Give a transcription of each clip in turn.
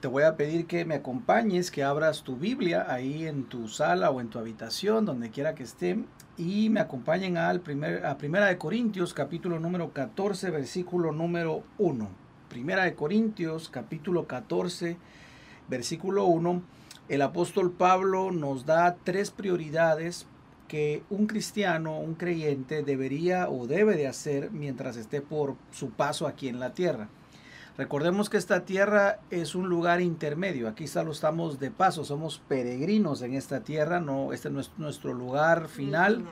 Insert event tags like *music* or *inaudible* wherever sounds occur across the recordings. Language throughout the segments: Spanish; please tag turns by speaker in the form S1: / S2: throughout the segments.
S1: te voy a pedir que me acompañes, que abras tu Biblia ahí en tu sala o en tu habitación, donde quiera que esté, y me acompañen al primer, a Primera de Corintios, capítulo número 14, versículo número 1. Primera de Corintios, capítulo 14, versículo 1. El apóstol Pablo nos da tres prioridades que un cristiano, un creyente debería o debe de hacer mientras esté por su paso aquí en la tierra. Recordemos que esta tierra es un lugar intermedio. Aquí solo estamos de paso, somos peregrinos en esta tierra, no este no es nuestro lugar final.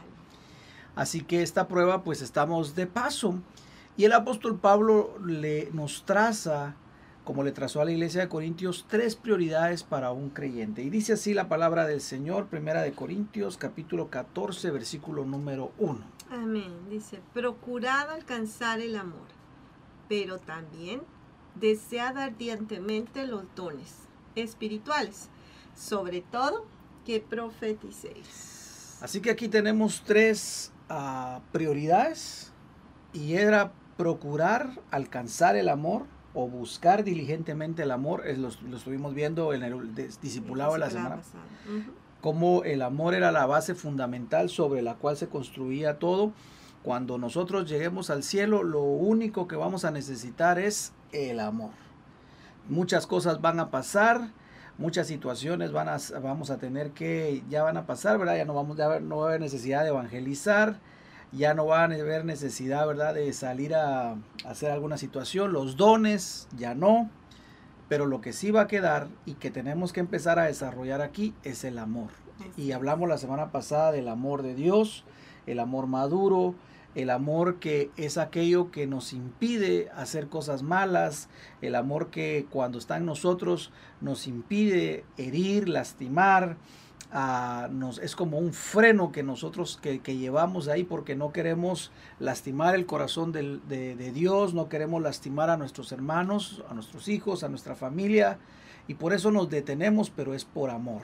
S1: Así que esta prueba pues estamos de paso. Y el apóstol Pablo le nos traza como le trazó a la iglesia de Corintios, tres prioridades para un creyente. Y dice así la palabra del Señor, primera de Corintios, capítulo 14, versículo número 1.
S2: Amén. Dice, procurad alcanzar el amor, pero también desead ardientemente los dones espirituales, sobre todo que profeticéis.
S1: Así que aquí tenemos tres uh, prioridades y era procurar alcanzar el amor o buscar diligentemente el amor, es lo, lo, estuvimos viendo en el discipulado de la semana, uh -huh. como el amor era la base fundamental sobre la cual se construía todo. Cuando nosotros lleguemos al cielo, lo único que vamos a necesitar es el amor. Muchas cosas van a pasar, muchas situaciones van a, vamos a tener que, ya van a pasar, ¿verdad? Ya no, vamos, ya no va a haber necesidad de evangelizar, ya no va a haber necesidad, ¿verdad?, de salir a, a hacer alguna situación, los dones, ya no, pero lo que sí va a quedar y que tenemos que empezar a desarrollar aquí es el amor. Y hablamos la semana pasada del amor de Dios, el amor maduro, el amor que es aquello que nos impide hacer cosas malas, el amor que cuando está en nosotros nos impide herir, lastimar, uh, nos, es como un freno que nosotros que, llevamos ahí porque no queremos lastimar el corazón de, de, Dios, no queremos lastimar a nuestros hermanos, a nuestros hijos, a nuestra familia, y por eso nos detenemos, pero es por amor.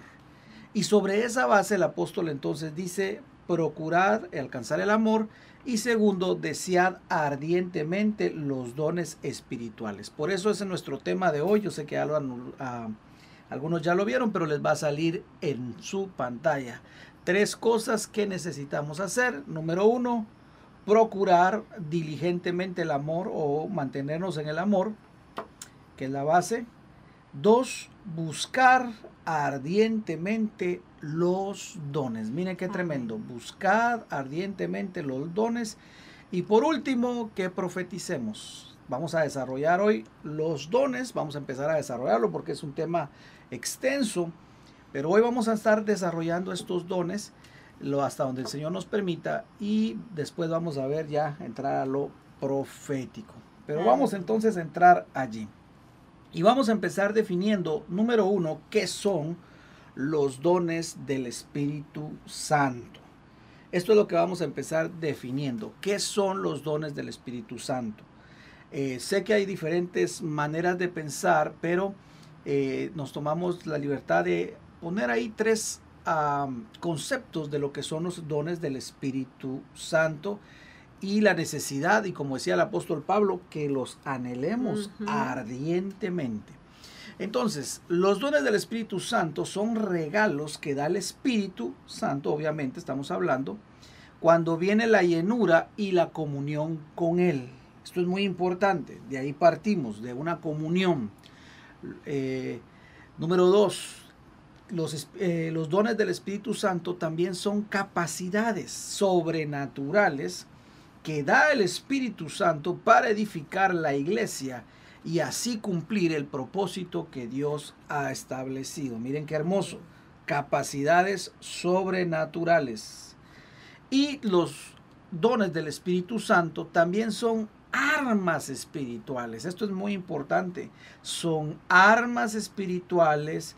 S1: Y sobre esa base el apóstol entonces dice, procurad alcanzar el amor y segundo, desead ardientemente los dones espirituales. Por eso ese es nuestro tema de hoy. Yo sé que uh, algunos ya lo vieron, pero les va a salir en su pantalla. Tres cosas que necesitamos hacer. Número uno, procurar diligentemente el amor o mantenernos en el amor, que es la base. Dos, buscar ardientemente los dones. Miren qué tremendo. Buscad ardientemente los dones. Y por último, que profeticemos. Vamos a desarrollar hoy los dones. Vamos a empezar a desarrollarlo porque es un tema extenso. Pero hoy vamos a estar desarrollando estos dones lo, hasta donde el Señor nos permita. Y después vamos a ver ya entrar a lo profético. Pero vamos entonces a entrar allí. Y vamos a empezar definiendo, número uno, qué son los dones del Espíritu Santo. Esto es lo que vamos a empezar definiendo. ¿Qué son los dones del Espíritu Santo? Eh, sé que hay diferentes maneras de pensar, pero eh, nos tomamos la libertad de poner ahí tres conceptos de lo que son los dones del Espíritu Santo y la necesidad, y como decía el apóstol Pablo, que los anhelemos uh -huh. ardientemente. Entonces, los dones del Espíritu Santo son regalos que da el Espíritu Santo, obviamente estamos hablando, cuando viene la llenura y la comunión con Él. Esto es muy importante, de ahí partimos, de una comunión. Eh, número dos, los, eh, los dones del Espíritu Santo también son capacidades sobrenaturales que da el Espíritu Santo para edificar la iglesia y así cumplir el propósito que Dios ha establecido. Miren qué hermoso. Capacidades sobrenaturales. Y los dones del Espíritu Santo también son armas espirituales. Esto es muy importante. Son armas espirituales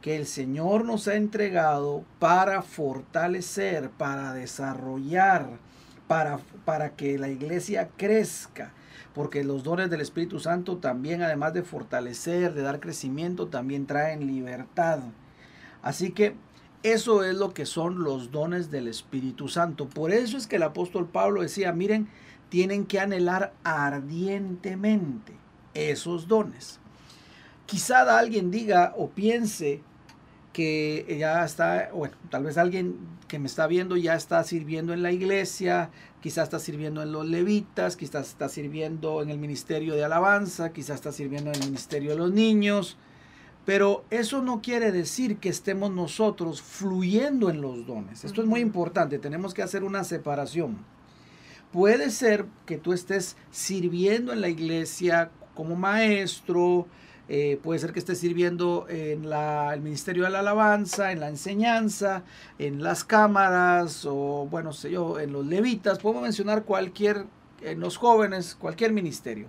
S1: que el Señor nos ha entregado para fortalecer, para desarrollar, para, para que la iglesia crezca. Porque los dones del Espíritu Santo también, además de fortalecer, de dar crecimiento, también traen libertad. Así que eso es lo que son los dones del Espíritu Santo. Por eso es que el apóstol Pablo decía, miren, tienen que anhelar ardientemente esos dones. quizá alguien diga o piense que ya está, bueno, tal vez alguien que me está viendo ya está sirviendo en la iglesia, quizás está sirviendo en los levitas, quizás está sirviendo en el ministerio de alabanza, quizás está sirviendo en el ministerio de los niños, pero eso no quiere decir que estemos nosotros fluyendo en los dones. Esto es muy importante, tenemos que hacer una separación. Puede ser que tú estés sirviendo en la iglesia como maestro, eh, puede ser que esté sirviendo en la, el Ministerio de la Alabanza, en la enseñanza, en las cámaras o, bueno, sé yo, en los levitas. Podemos mencionar cualquier, en los jóvenes, cualquier ministerio.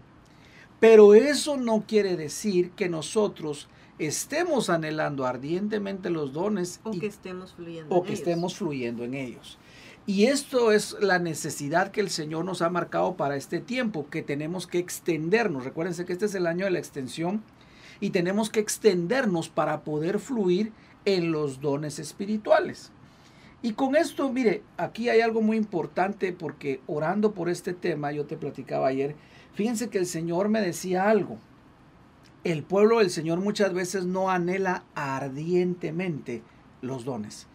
S1: Pero eso no quiere decir que nosotros estemos anhelando ardientemente los dones
S2: o que estemos fluyendo
S1: o que estemos fluyendo en ellos. Y esto es la necesidad que el Señor nos ha marcado para este tiempo, que tenemos que extendernos. Recuérdense que este es el año de la extensión y tenemos que extendernos para poder fluir en los dones espirituales. Y con esto, mire, aquí hay algo muy importante porque orando por este tema, yo te platicaba ayer, fíjense que el Señor me decía algo. El pueblo del Señor muchas veces no anhela ardientemente los dones.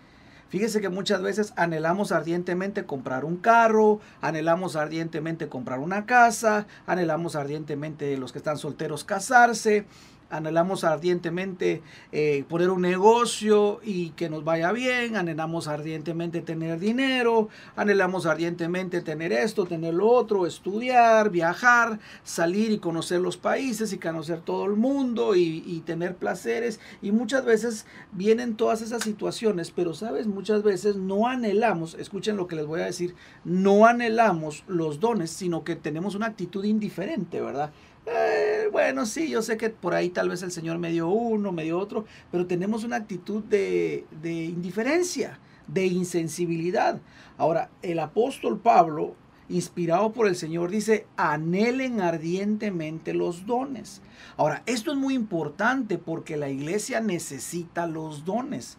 S1: Fíjese que muchas veces anhelamos ardientemente comprar un carro, anhelamos ardientemente comprar una casa, anhelamos ardientemente los que están solteros casarse, anhelamos ardientemente eh, poner un negocio y que nos vaya bien, anhelamos ardientemente tener dinero, anhelamos ardientemente tener esto, tener lo otro, estudiar, viajar, salir y conocer los países y conocer todo el mundo y, y tener placeres. Y muchas veces vienen todas esas situaciones, pero sabes, muchas veces no anhelamos, escuchen lo que les voy a decir, no anhelamos los dones, sino que tenemos una actitud indiferente, ¿verdad? Eh, bueno, sí, yo sé que por ahí tal vez el Señor me dio uno, me dio otro, pero tenemos una actitud de, de indiferencia, de insensibilidad. Ahora, el apóstol Pablo, inspirado por el Señor, dice, anhelen ardientemente los dones. Ahora, esto es muy importante porque la iglesia necesita los dones,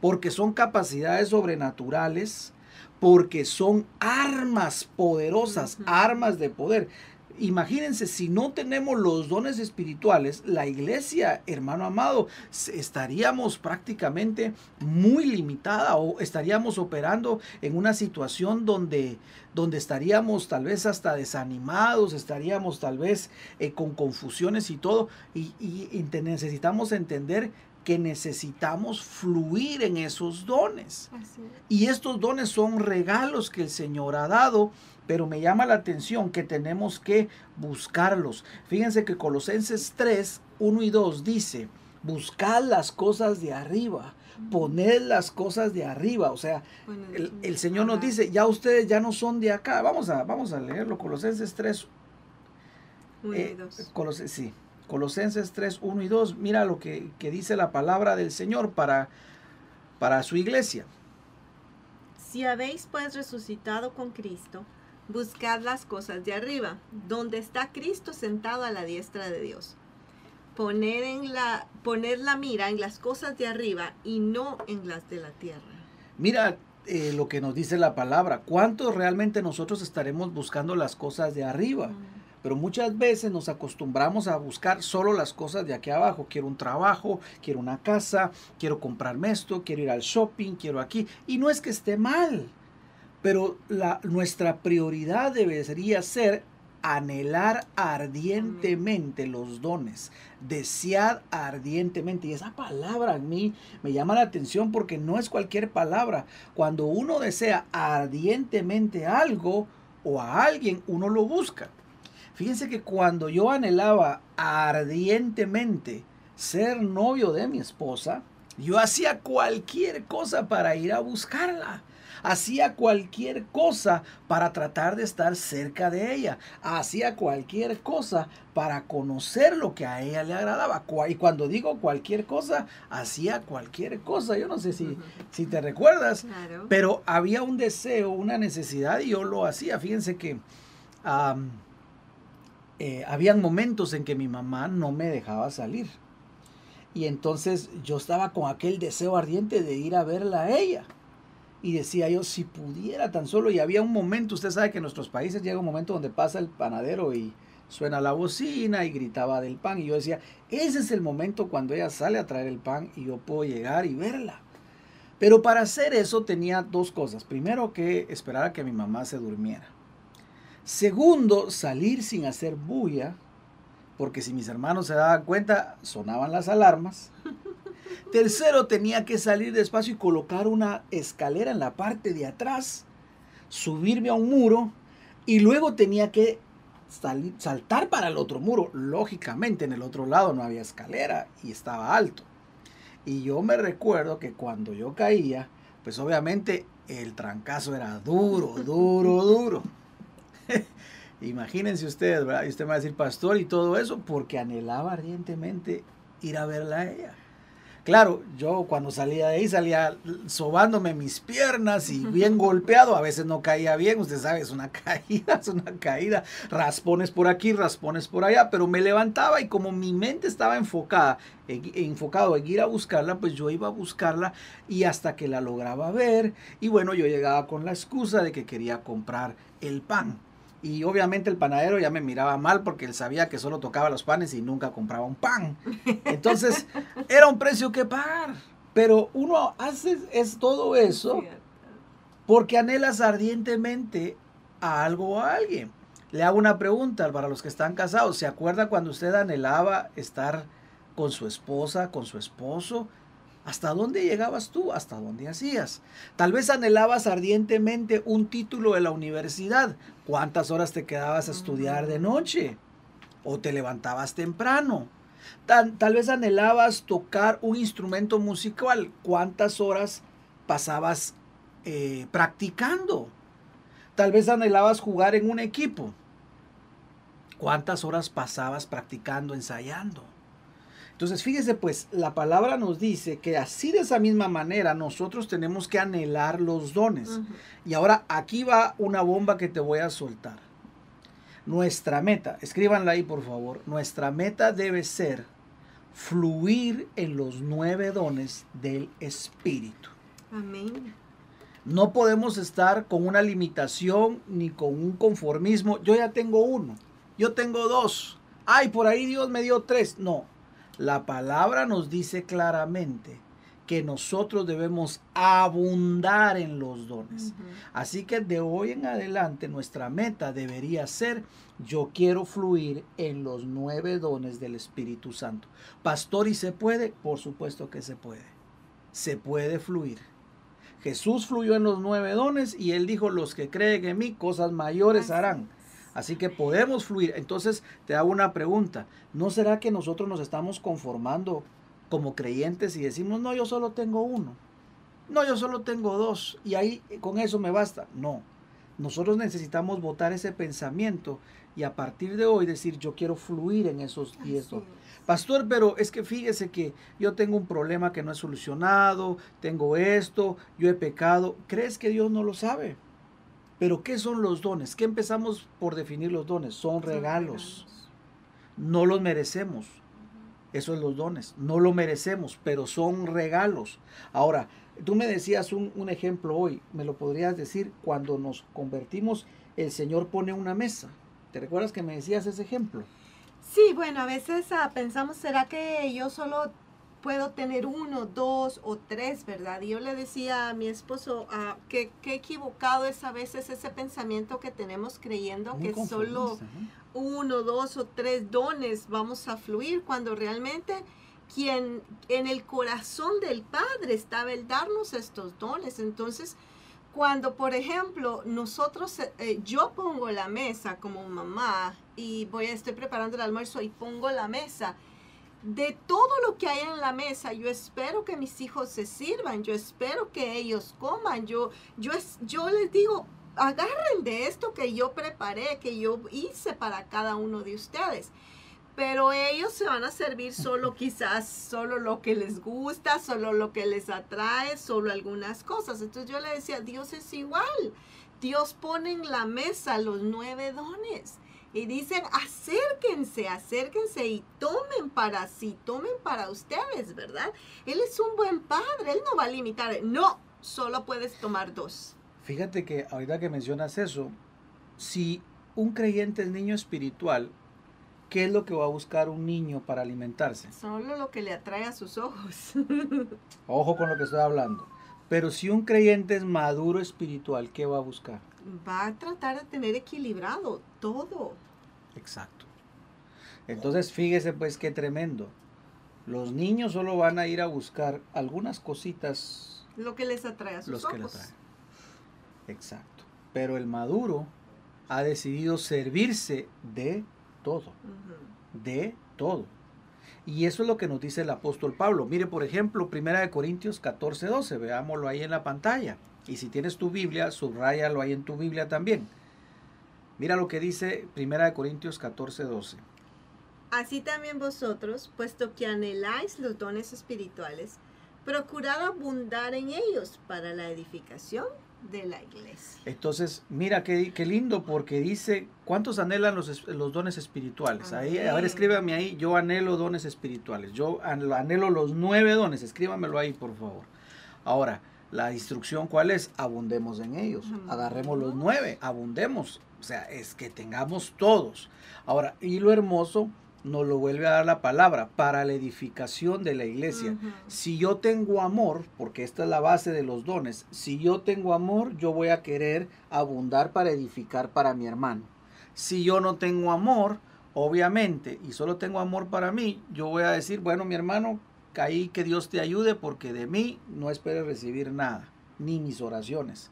S1: porque son capacidades sobrenaturales, porque son armas poderosas, armas de poder imagínense, si no tenemos los dones espirituales, la iglesia, hermano amado, estaríamos prácticamente muy limitada o estaríamos operando en una situación donde, donde estaríamos tal vez hasta desanimados, estaríamos tal vez eh, con confusiones y todo. Y, y necesitamos entender que necesitamos fluir en esos dones. Y estos dones son regalos que el Señor ha dado pero me llama la atención que tenemos que buscarlos. Fíjense que Colosenses 3, 1 y 2 dice, buscad las cosas de arriba, poned las cosas de arriba. O sea, el, Señor nos dice, ya ustedes ya no son de acá. Vamos a, vamos a leerlo, Colosenses 3. 1 y 2. Eh, sí, Colosenses 3, 1 y 2. Mira lo que, dice la palabra del Señor para, para su iglesia.
S2: Si habéis pues resucitado con Cristo, Buscad las cosas de arriba, donde está Cristo sentado a la diestra de Dios. Poner, en la, poner la mira en las cosas de arriba y no en las de la tierra.
S1: Mira eh, lo que nos dice la palabra. ¿Cuántos realmente nosotros estaremos buscando las cosas de arriba? Pero muchas veces nos acostumbramos a buscar solo las cosas de aquí abajo. Quiero un trabajo, quiero una casa, quiero comprarme esto, quiero ir al shopping, quiero aquí. Y no es que esté mal. Pero la, nuestra prioridad debería ser anhelar ardientemente los dones, desear ardientemente. Y esa palabra a mí me llama la atención porque no es cualquier palabra. Cuando uno desea ardientemente algo o a alguien, uno lo busca. Fíjense que cuando yo anhelaba ardientemente ser novio de mi esposa, yo hacía cualquier cosa para ir a buscarla hacía cualquier cosa para tratar de estar cerca de ella, hacía cualquier cosa para conocer lo que a ella le agradaba. Y cuando digo cualquier cosa, hacía cualquier cosa. Yo no sé si, si te recuerdas, pero había un deseo, una necesidad y yo lo hacía. Fíjense que eh, habían momentos en que mi mamá no me dejaba salir. Y entonces yo estaba con aquel deseo ardiente de ir a verla a ella. Y decía yo, si pudiera tan solo, y había un momento, usted sabe que en nuestros países llega un momento donde pasa el panadero y suena la bocina y gritaba del pan. Y yo decía, ese es el momento cuando ella sale a traer el pan y yo puedo llegar y verla. Pero para hacer eso tenía dos cosas. Primero que esperar a que mi mamá se durmiera. Segundo, salir sin hacer bulla, porque si mis hermanos se daban cuenta, sonaban las alarmas. *laughs* Tercero, tenía que salir despacio y colocar una escalera en la parte de atrás, subirme a un muro y luego tenía que saltar para el otro muro. Lógicamente en el otro lado no había escalera y estaba alto. Y yo me recuerdo que cuando yo caía, pues obviamente el trancazo era duro, duro, *laughs* duro. *laughs* Imagínense ustedes, ¿verdad? Y usted me va a decir pastor y todo eso porque anhelaba ardientemente ir a verla a ella. Claro, yo cuando salía de ahí salía sobándome mis piernas y bien golpeado, a veces no caía bien, usted sabe, es una *laughs* caída, es una caída, raspones por aquí, raspones por allá, pero me levantaba y como mi mente estaba enfocada, enfocado en ir a buscarla, pues yo iba a buscarla y hasta que la lograba ver. Y bueno, yo llegaba con la excusa de que quería comprar el pan. Y obviamente el panadero ya me miraba mal porque él sabía que solo tocaba los panes y nunca compraba un pan. Entonces *laughs* era un precio que pagar. Pero uno hace es todo eso porque anhelas ardientemente a algo o a alguien. Le hago una pregunta para los que están casados. ¿Se acuerda cuando usted anhelaba estar con su esposa, con su esposo? ¿Hasta dónde llegabas tú? ¿Hasta dónde hacías? Tal vez anhelabas ardientemente un título de la universidad. ¿Cuántas horas te quedabas a estudiar de noche? ¿O te levantabas temprano? Tal, vez anhelabas tocar un instrumento musical. ¿Cuántas horas pasabas eh, practicando? Tal vez anhelabas jugar en un equipo. ¿Cuántas horas pasabas practicando, ensayando? Entonces, fíjese pues, la palabra nos dice que así de esa misma manera nosotros tenemos que anhelar los dones. Y ahora aquí va una bomba que te voy a soltar. Nuestra meta, escríbanla ahí por favor, nuestra meta debe ser fluir en los nueve dones del Espíritu.
S2: Amén.
S1: No podemos estar con una limitación ni con un conformismo. Yo ya tengo uno, yo tengo dos. Ay, por ahí Dios me dio tres. No, la palabra nos dice claramente que nosotros debemos abundar en los dones. Así que de hoy en adelante nuestra meta debería ser, yo quiero fluir en los nueve dones del Espíritu Santo. Pastor, ¿y se puede? Por supuesto que se puede. Se puede fluir. Jesús fluyó en los nueve dones y él dijo, los que creen en mí, cosas mayores harán. Así que podemos fluir. Entonces te hago una pregunta. ¿No será que nosotros nos estamos conformando como creyentes y decimos, no, yo solo tengo uno? No, yo solo tengo dos y ahí con eso me basta. No. Nosotros necesitamos votar ese pensamiento y a partir de hoy decir, yo quiero fluir en esos y eso. Pastor, pero es que fíjese que yo tengo un problema que no he solucionado, tengo esto, yo he pecado. ¿Crees que Dios no lo sabe? Pero ¿qué son los dones? ¿Qué empezamos por definir los dones? Son regalos. No los merecemos. Eso es los dones. No lo merecemos, pero son regalos. Ahora, tú me decías un, un, ejemplo hoy. ¿Me lo podrías decir? Cuando nos convertimos, el Señor pone una mesa. ¿Te recuerdas que me decías ese ejemplo?
S2: Sí, bueno, a veces ah, pensamos, ¿será que yo solo puedo tener uno, dos o tres, ¿verdad? Y yo le decía a mi esposo ah, que, qué equivocado es a veces ese pensamiento que tenemos creyendo que solo uno, dos o tres dones vamos a fluir cuando realmente quien en el corazón del Padre estaba el darnos estos dones. Entonces, cuando, por ejemplo, nosotros, eh, yo pongo la mesa como mamá y voy estoy preparando el almuerzo y pongo la mesa de todo lo que hay en la mesa, yo espero que mis hijos se sirvan, yo espero que ellos coman, yo, yo, yo les digo, agarren de esto que yo preparé, que yo hice para cada uno de ustedes. Pero ellos se van a servir solo quizás, solo lo que les gusta, solo lo que les atrae, solo algunas cosas. Entonces yo le decía, Dios es igual. Dios pone en la mesa los nueve dones y dicen, acérquense, acérquense y tomen para sí, tomen para ustedes, ¿verdad? Él es un buen padre, él no va a limitar, no, solo puedes tomar dos.
S1: Fíjate que ahorita que mencionas eso, si un creyente es niño espiritual, ¿qué es lo que va a buscar un niño para alimentarse?
S2: Solo lo que le atrae a sus ojos. *laughs*
S1: Ojo con lo que estoy hablando. Pero si un creyente es maduro espiritual, ¿qué va a buscar?
S2: Va a tratar de tener equilibrado todo.
S1: Exacto. Entonces, fíjese pues qué tremendo. Los niños solo van a ir a buscar algunas cositas.
S2: Lo que les atrae a sus
S1: los
S2: ojos.
S1: que. Exacto. Pero el maduro ha decidido servirse de todo. De todo. Y eso es lo que nos dice el apóstol Pablo. Mire, por ejemplo, 1 Corintios 14, 12. Veámoslo ahí en la pantalla. Y si tienes tu Biblia, subráyalo ahí en tu Biblia también. Mira lo que dice 1 Corintios 14, 12.
S2: Así también vosotros, puesto que anheláis los dones espirituales, procurad abundar en ellos para la edificación de la iglesia.
S1: Entonces, mira qué, qué lindo porque dice, ¿cuántos anhelan los, los dones espirituales? Ahí, a ver, escríbame ahí, yo anhelo dones espirituales. Yo an- anhelo los nueve dones, escríbamelo ahí, por favor. Ahora, la instrucción, ¿cuál es? Abundemos en ellos. Agarremos los nueve, abundemos. O sea, es que tengamos todos. Ahora, y lo hermoso, nos lo vuelve a dar la palabra, para la edificación de la iglesia. Si yo tengo amor, porque esta es la base de los dones, si yo tengo amor, yo voy a querer abundar para edificar para mi hermano. Si yo no tengo amor, obviamente, y solo tengo amor para mí, yo voy a decir, bueno, mi hermano, ahí que Dios te ayude porque de mí no esperes recibir nada, ni mis oraciones.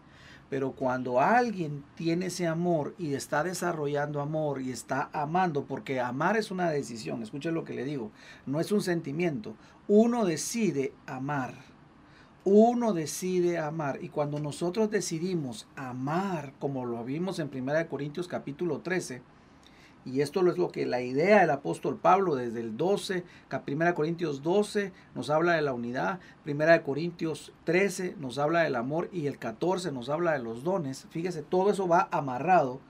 S1: Pero cuando alguien tiene ese amor y está desarrollando amor y está amando, porque amar es una decisión, escuchen lo que le digo, no es un sentimiento, uno decide amar. Uno decide amar y cuando nosotros decidimos amar, como lo vimos en 1 Corintios capítulo 13, y esto es lo que la idea del apóstol Pablo desde el 12, 1 Corintios 12 nos habla de la unidad, 1 Corintios 13 nos habla del amor y el 14 nos habla de los dones. Fíjese, todo eso va amarrado,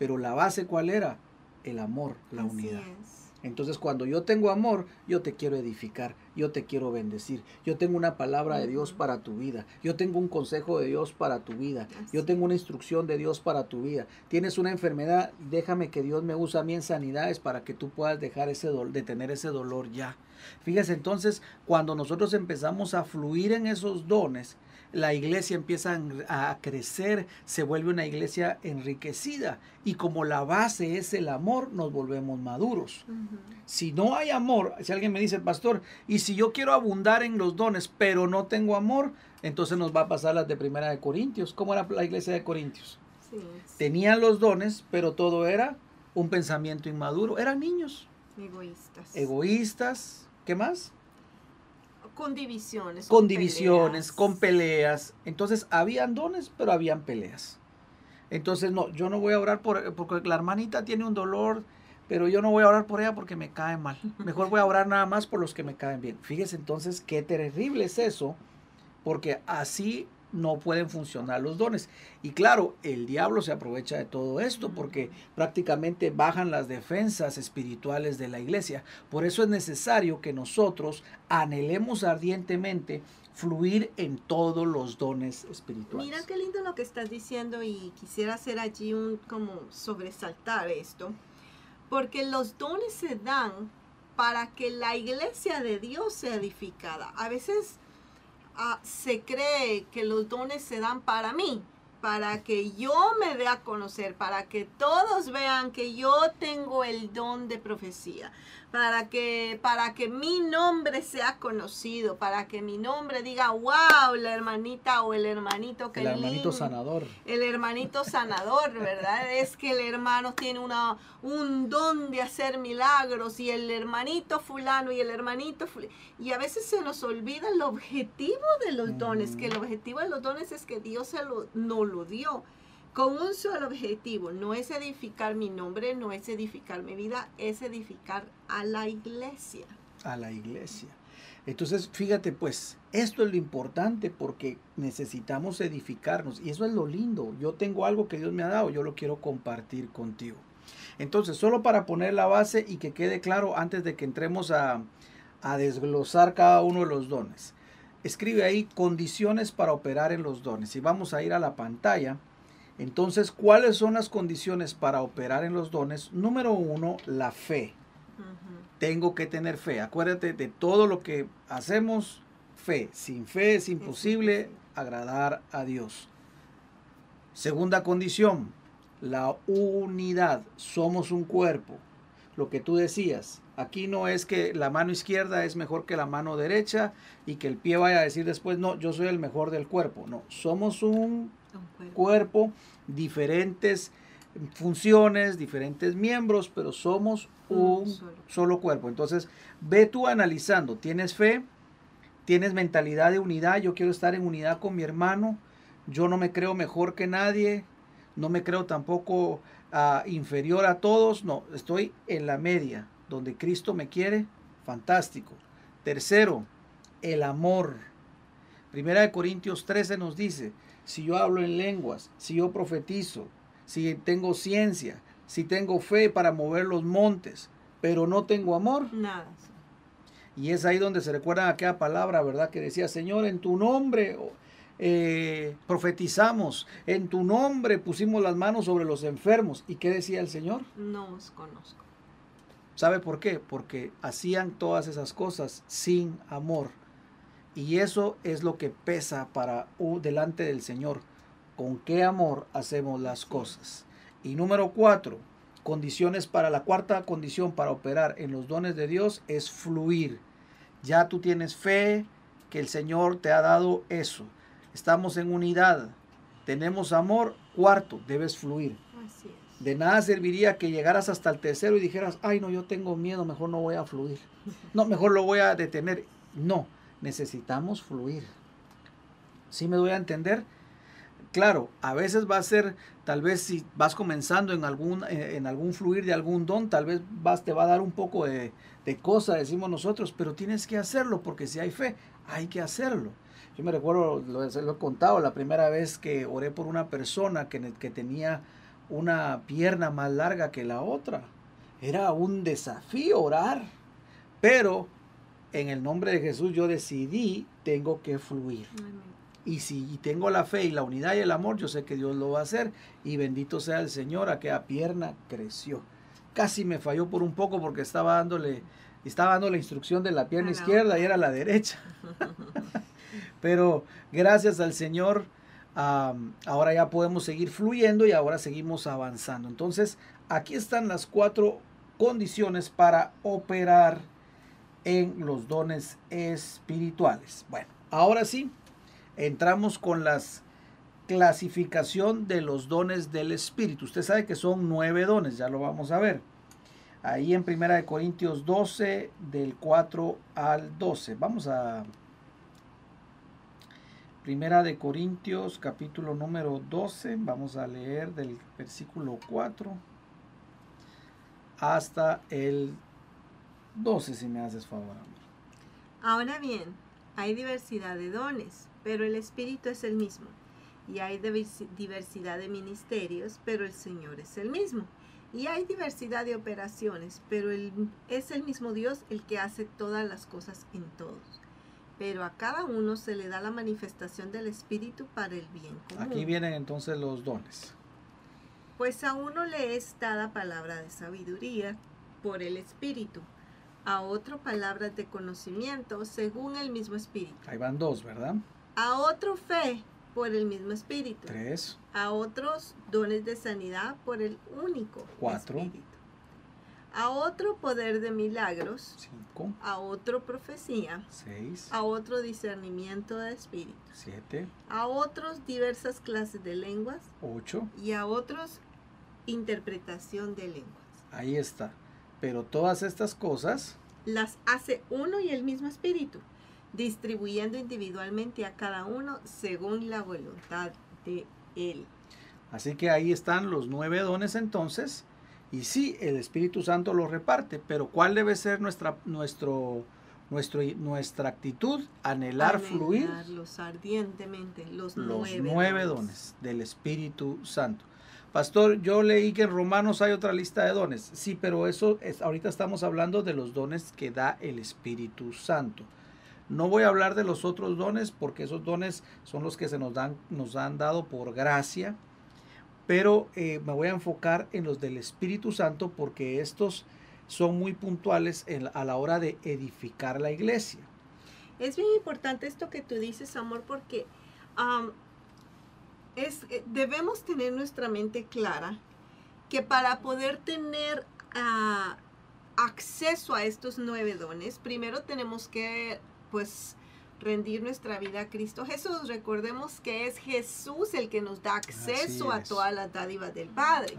S1: pero la base cuál era? El amor, la
S2: Así
S1: unidad.
S2: es.
S1: Entonces cuando yo tengo amor, yo te quiero edificar, yo te quiero bendecir, yo tengo una palabra de Dios para tu vida, yo tengo un consejo de Dios para tu vida, yo tengo una instrucción de Dios para tu vida. Tienes una enfermedad, déjame que Dios me use a mí en sanidades para que tú puedas dejar ese dolor, de tener ese dolor ya. Fíjese entonces, cuando nosotros empezamos a fluir en esos dones, la iglesia empieza a crecer, se vuelve una iglesia enriquecida y como la base es el amor, nos volvemos maduros. Si no hay amor, si alguien me dice, pastor, y si yo quiero abundar en los dones, pero no tengo amor, entonces nos va a pasar las de Primera de Corintios. ¿Cómo era la iglesia de Corintios?
S2: Sí,
S1: Tenían los dones, pero todo era un pensamiento inmaduro. Eran niños,
S2: egoístas.
S1: egoístas, ¿qué más?
S2: Con divisiones.
S1: Con
S2: con
S1: divisiones,
S2: peleas.
S1: con peleas. Entonces, habían dones, pero habían peleas. Entonces, no, yo no voy a orar por, porque la hermanita tiene un dolor, pero yo no voy a orar por ella porque me cae mal. Mejor voy a orar nada más por los que me caen bien. Fíjese entonces qué terrible es eso, porque así no pueden funcionar los dones. Y claro, el diablo se aprovecha de todo esto porque prácticamente bajan las defensas espirituales de la iglesia. Por eso es necesario que nosotros anhelemos ardientemente fluir en todos los dones espirituales.
S2: Mira qué lindo lo que estás diciendo y quisiera hacer allí un como sobresaltar esto, porque los dones se dan para que la iglesia de Dios sea edificada. A veces se cree que los dones se dan para mí, para que yo me dé a conocer, para que todos vean que yo tengo el don de profecía, para que, para que mi nombre sea conocido, para que mi nombre diga, wow, la hermanita o el hermanito que
S1: el hermanito
S2: lindo".
S1: sanador.
S2: El hermanito sanador, ¿verdad? *laughs* Es que el hermano tiene una, un don de hacer milagros y el hermanito fulano y el hermanito fulano. Y a veces se nos olvida el objetivo de los dones, que el objetivo de los dones es que Dios se lo, nos lo dio con un solo objetivo. No es edificar mi nombre, no es edificar mi vida, es edificar a la iglesia.
S1: a la iglesia. Entonces, fíjate pues, esto es lo importante porque necesitamos edificarnos y eso es lo lindo. Yo tengo algo que Dios me ha dado, yo lo quiero compartir contigo. Entonces, solo para poner la base y que quede claro antes de que entremos a, a desglosar cada uno de los dones. Escribe ahí condiciones para operar en los dones y vamos a ir a la pantalla. Entonces, ¿cuáles son las condiciones para operar en los dones? Número uno, la fe. Tengo que tener fe. Acuérdate de todo lo que hacemos, fe. Sin fe es imposible agradar a Dios. Segunda condición, la unidad. Somos un cuerpo. Lo que tú decías, aquí no es que la mano izquierda es mejor que la mano derecha y que el pie vaya a decir después, no, yo soy el mejor del cuerpo. No, somos un, cuerpo. diferentes funciones, diferentes miembros, pero somos un solo. cuerpo. Entonces, ve tú analizando, ¿tienes fe? ¿Tienes mentalidad de unidad? Yo quiero estar en unidad con mi hermano. Yo no me creo mejor que nadie. No me creo tampoco ah, inferior a todos. No, estoy en la media. Donde Cristo me quiere, fantástico. Tercero, el amor. Primera de Corintios 13 nos dice, si yo hablo en lenguas, si yo profetizo, si tengo ciencia, si tengo fe para mover los montes, pero no tengo amor,
S2: nada.
S1: Y es ahí donde se recuerda aquella palabra, ¿verdad? Que decía, Señor, en tu nombre eh, profetizamos, en tu nombre pusimos las manos sobre los enfermos. ¿Y qué decía el Señor?
S2: No os conozco.
S1: ¿Sabe por qué? Porque hacían todas esas cosas sin amor. Y eso es lo que pesa para uh, delante del Señor. ¿Con qué amor hacemos las cosas? Y número cuatro, condiciones para la cuarta condición para operar en los dones de Dios es fluir. Ya tú tienes fe que el Señor te ha dado eso. Estamos en unidad. Tenemos amor. Cuarto, debes fluir. De nada serviría que llegaras hasta el tercero y dijeras, ay no, yo tengo miedo, mejor no voy a fluir. No, mejor lo voy a detener. No, necesitamos fluir. ¿Sí me doy a entender? Claro, a veces va a ser, tal vez si vas comenzando en algún, eh, en algún fluir de algún don, tal vez vas, te va a dar un poco de, de cosa, decimos nosotros, pero tienes que hacerlo porque si hay fe, hay que hacerlo. Yo me recuerdo, lo, lo he contado, la primera vez que oré por una persona que, que tenía una pierna más larga que la otra. Era un desafío orar, pero en el nombre de Jesús yo decidí, tengo que fluir. Y si tengo la fe y la unidad y el amor, yo sé que Dios lo va a hacer. Y bendito sea el Señor, aquella pierna creció. Casi me falló por un poco porque estaba dándole, estaba dando la instrucción de la pierna izquierda y era la derecha. *laughs* Pero gracias al Señor, ahora ya podemos seguir fluyendo y ahora seguimos avanzando. Entonces, aquí están las cuatro condiciones para operar en los dones espirituales. Bueno, ahora sí, entramos con las clasificación de los dones del Espíritu. Usted sabe que son nueve dones, ya lo vamos a ver. Ahí en Primera de Corintios 12, del 4 al 12. Vamos a Primera de Corintios, capítulo número 12. Vamos a leer del versículo 4 hasta el 12 si me haces favor.
S2: Ahora bien, hay diversidad de dones, pero el Espíritu es el mismo. Y hay diversidad de ministerios, pero el Señor es el mismo. Y hay diversidad de operaciones, pero es el mismo Dios el que hace todas las cosas en todos. Pero a cada uno se le da la manifestación del Espíritu para el bien
S1: común. Aquí vienen entonces los dones.
S2: Pues a uno le es dada palabra de sabiduría por el Espíritu a otro palabras de conocimiento según el mismo espíritu.
S1: Ahí van dos, ¿verdad?
S2: A otro fe por el mismo espíritu.
S1: Tres.
S2: A otros dones de sanidad por el único
S1: Cuatro.
S2: espíritu. A otro poder de milagros.
S1: Cinco.
S2: A otro profecía.
S1: Seis.
S2: A otro discernimiento de espíritu.
S1: Siete.
S2: A otros diversas clases de lenguas.
S1: Ocho.
S2: Y a otros interpretación de lenguas.
S1: Ahí está. Pero todas estas cosas
S2: las hace uno y el mismo espíritu, distribuyendo individualmente a cada uno según la voluntad de él.
S1: Así que ahí están los nueve dones entonces. Y sí, el Espíritu Santo los reparte, pero ¿cuál debe ser nuestra, nuestro, nuestro, nuestra actitud? Anhelar, fluir.
S2: ardientemente, los,
S1: los nueve, dones del Espíritu Santo. Pastor, yo leí que en Romanos hay otra lista de dones. Sí, pero eso es, ahorita estamos hablando de los dones que da el Espíritu Santo. No voy a hablar de los otros dones porque esos dones son los que se nos, dan, nos han dado por gracia. Pero eh, me voy a enfocar en los del Espíritu Santo porque estos son muy puntuales a la hora de edificar la iglesia.
S2: Es bien importante esto que tú dices, amor, porque es, eh, debemos tener nuestra mente clara que para poder tener ah, acceso a estos nueve dones, primero tenemos que, pues, rendir nuestra vida a Cristo Jesús. Recordemos que es Jesús el que nos da acceso a todas las dádivas del Padre.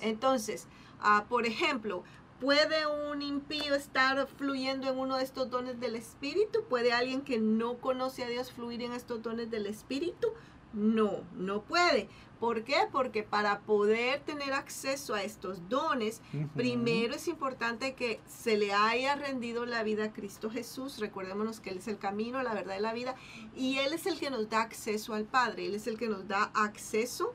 S2: Entonces, ah, por ejemplo, ¿puede un impío estar fluyendo en uno de estos dones del Espíritu? ¿Puede alguien que no conoce a Dios fluir en estos dones del Espíritu? No, no puede. ¿Por qué? Porque para poder tener acceso a estos dones, primero es importante que se le haya rendido la vida a Cristo Jesús. Recordémonos que Él es el camino, la verdad y la vida. Y Él es el que nos da acceso al Padre. Él es el que nos da acceso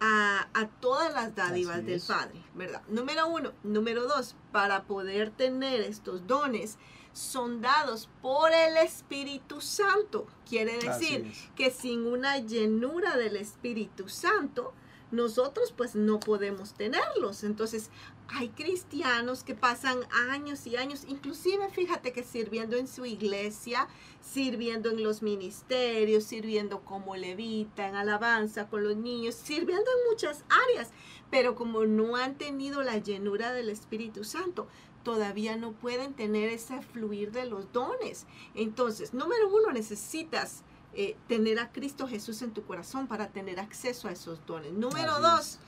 S2: a, todas las dádivas del Padre, ¿verdad? Número uno. Número dos, para poder tener estos dones, son dados por el Espíritu Santo. Quiere decir que sin una llenura del Espíritu Santo, nosotros pues no podemos tenerlos. Entonces, hay cristianos que pasan años y años, inclusive fíjate que sirviendo en su iglesia, sirviendo en los ministerios, sirviendo como levita, en alabanza con los niños, sirviendo en muchas áreas, pero como no han tenido la llenura del Espíritu Santo, todavía no pueden tener ese fluir de los dones. Entonces, número uno, necesitas eh, tener a Cristo Jesús en tu corazón para tener acceso a esos dones. Número dos,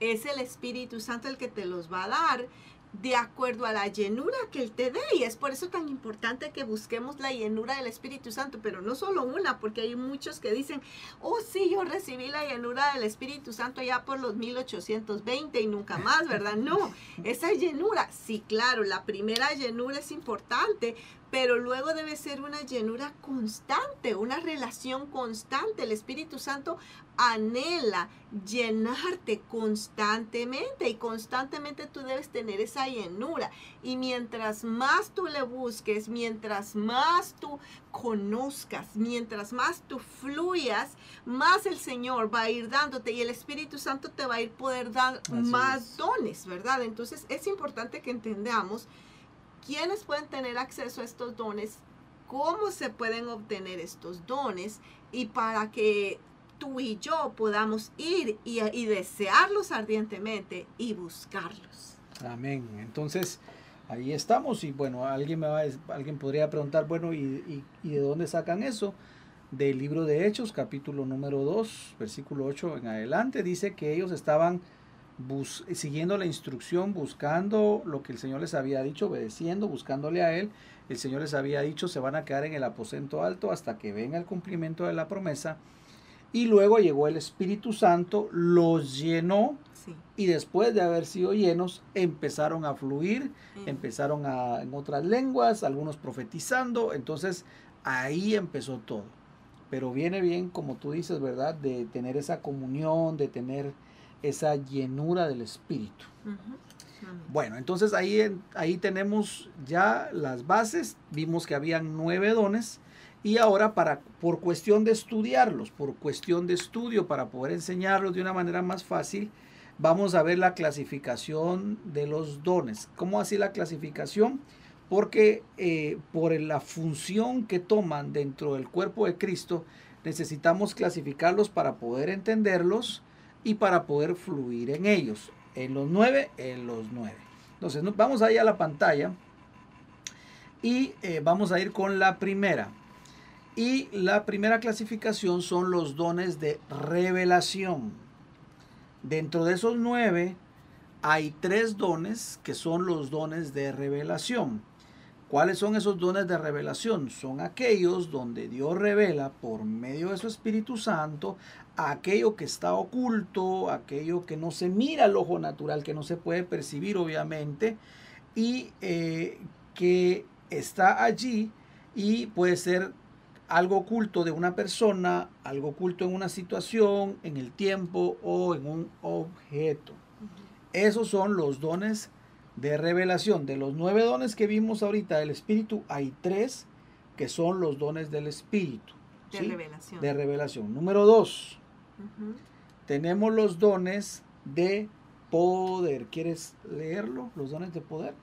S2: es. es el Espíritu Santo el que te los va a dar de acuerdo a la llenura que Él te dé. Y es por eso tan importante que busquemos la llenura del Espíritu Santo, pero no solo una, porque hay muchos que dicen, oh sí, yo recibí la llenura del Espíritu Santo ya por los 1820 y nunca más, ¿verdad? No, esa llenura, sí, claro, la primera llenura es importante, pero luego debe ser una llenura constante, una relación constante. El Espíritu Santo anhela llenarte constantemente y constantemente tú debes tener esa llenura. Y mientras más tú le busques, mientras más tú conozcas, mientras más tú fluyas, más el Señor va a ir dándote y el Espíritu Santo te va a ir poder dar más dones, ¿verdad? Entonces es importante que entendamos quiénes pueden tener acceso a estos dones, cómo se pueden obtener estos dones y para que tú y yo podamos ir y, desearlos ardientemente y buscarlos.
S1: Amén. Entonces, ahí estamos y bueno, alguien, me va, alguien podría preguntar, bueno, ¿y, ¿y, de dónde sacan eso? Del libro de Hechos, capítulo número 2, versículo 8 en adelante, dice que ellos estaban siguiendo la instrucción, buscando lo que el Señor les había dicho, obedeciendo, buscándole a Él. El Señor les había dicho, se van a quedar en el aposento alto hasta que venga el cumplimiento de la promesa. Y luego llegó el Espíritu Santo, los llenó y después de haber sido llenos empezaron a fluir, mm. empezaron a, en otras lenguas, algunos profetizando. Entonces ahí empezó todo. Pero viene bien, como tú dices, ¿verdad? De tener esa comunión, de tener esa llenura del Espíritu. Bueno, entonces ahí, ahí tenemos ya las bases, vimos que habían nueve dones y ahora para, por cuestión de estudiarlos, por cuestión de estudio, para poder enseñarlos de una manera más fácil, vamos a ver la clasificación de los dones. ¿Cómo así la clasificación? Porque eh, por la función que toman dentro del cuerpo de Cristo, necesitamos clasificarlos para poder entenderlos y para poder fluir en ellos. En los nueve, en los nueve. Entonces, vamos ahí a la pantalla y eh, vamos a ir con la primera. Y la primera clasificación son los dones de revelación. Dentro de esos nueve hay tres dones que son los dones de revelación. ¿Cuáles son esos dones de revelación? Son aquellos donde Dios revela por medio de su Espíritu Santo aquello que está oculto, aquello que no se mira al ojo natural, que no se puede percibir obviamente, y eh, que está allí y puede ser algo oculto de una persona, algo oculto en una situación, en el tiempo o en un objeto. Esos son los dones de revelación. De los nueve dones que vimos ahorita del Espíritu, hay tres que son los dones del Espíritu.
S2: De revelación.
S1: De revelación. Número dos, tenemos los dones de poder. ¿Quieres leerlo? Los dones de poder.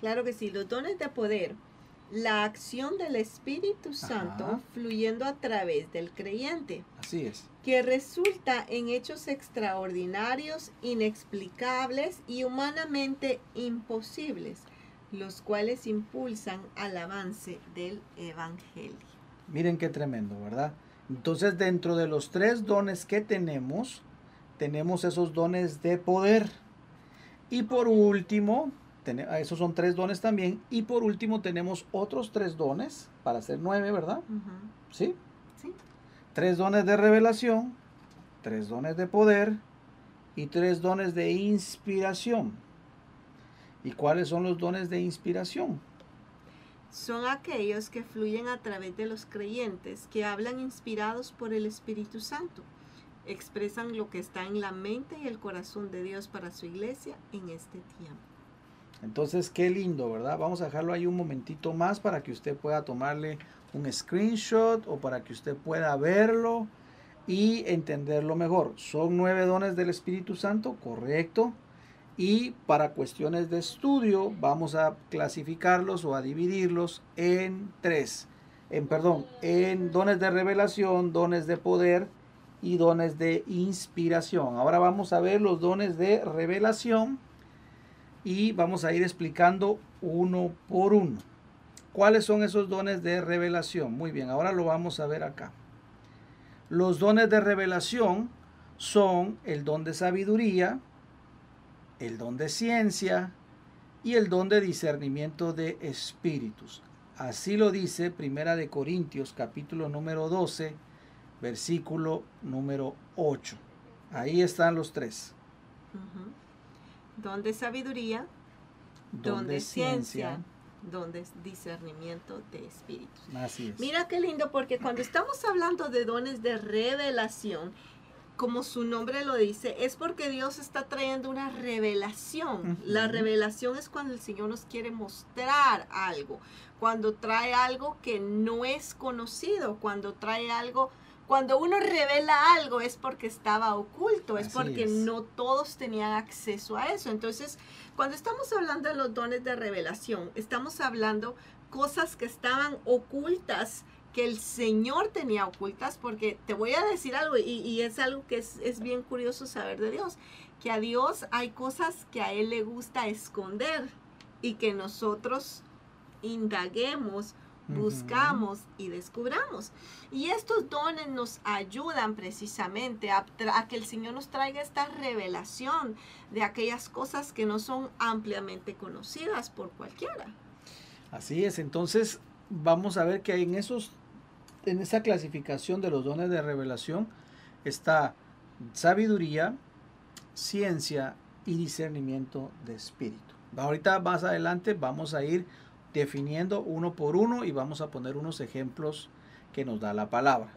S2: Claro que sí, los dones de poder, la acción del Espíritu Santo
S1: Ajá.
S2: fluyendo a través del creyente,
S1: Así es.
S2: que resulta en hechos extraordinarios, inexplicables y humanamente imposibles, los cuales impulsan al avance del Evangelio.
S1: Miren qué tremendo, ¿verdad? Entonces, dentro de los tres dones que tenemos, tenemos esos dones de poder. Y por último, esos son tres dones también. Y por último, tenemos otros tres dones, para ser nueve, ¿verdad? ¿Sí?
S2: ¿sí?
S1: Tres dones de revelación, tres dones de poder y tres dones de inspiración. ¿Y cuáles son los dones de inspiración?
S2: Son aquellos que fluyen a través de los creyentes, que hablan inspirados por el Espíritu Santo. Expresan lo que está en la mente y el corazón de Dios para su iglesia en este tiempo.
S1: Entonces, qué lindo, ¿verdad? Vamos a dejarlo ahí un momentito más para que usted pueda tomarle un screenshot o para que usted pueda verlo y entenderlo mejor. Son nueve dones del Espíritu Santo, correcto. Y para cuestiones de estudio vamos a clasificarlos o a dividirlos en tres. En, perdón, en dones de revelación, dones de poder y dones de inspiración. Ahora vamos a ver los dones de revelación y vamos a ir explicando uno por uno. ¿Cuáles son esos dones de revelación? Muy bien, ahora lo vamos a ver acá. Los dones de revelación son el don de sabiduría, el don de ciencia y el don de discernimiento de espíritus. Así lo dice Primera de Corintios capítulo número 12, versículo número 8. Ahí están los tres.
S2: Don de sabiduría, don, de ciencia, don de discernimiento de espíritus.
S1: Así es.
S2: Mira qué lindo, porque cuando estamos hablando de dones de revelación, como su nombre lo dice, es porque Dios está trayendo una revelación. La revelación es cuando el Señor nos quiere mostrar algo, cuando trae algo que no es conocido, cuando trae algo, cuando uno revela algo es porque estaba oculto, es
S1: Así
S2: porque
S1: es.
S2: no todos tenían acceso a eso. Entonces, cuando estamos hablando de los dones de revelación, estamos hablando cosas que estaban ocultas, que el Señor tenía ocultas, porque te voy a decir algo, y, y es algo que es, es bien curioso saber de Dios, que a Dios hay cosas que a Él le gusta esconder y que nosotros indaguemos. Buscamos y descubramos. Y estos dones nos ayudan precisamente a, que el Señor nos traiga esta revelación de aquellas cosas que no son ampliamente conocidas por cualquiera.
S1: Así es, entonces vamos a ver que en esos en esa clasificación de los dones de revelación está sabiduría, ciencia y discernimiento de espíritu. Ahorita más adelante vamos a ir definiendo uno por uno y vamos a poner unos ejemplos que nos da la palabra.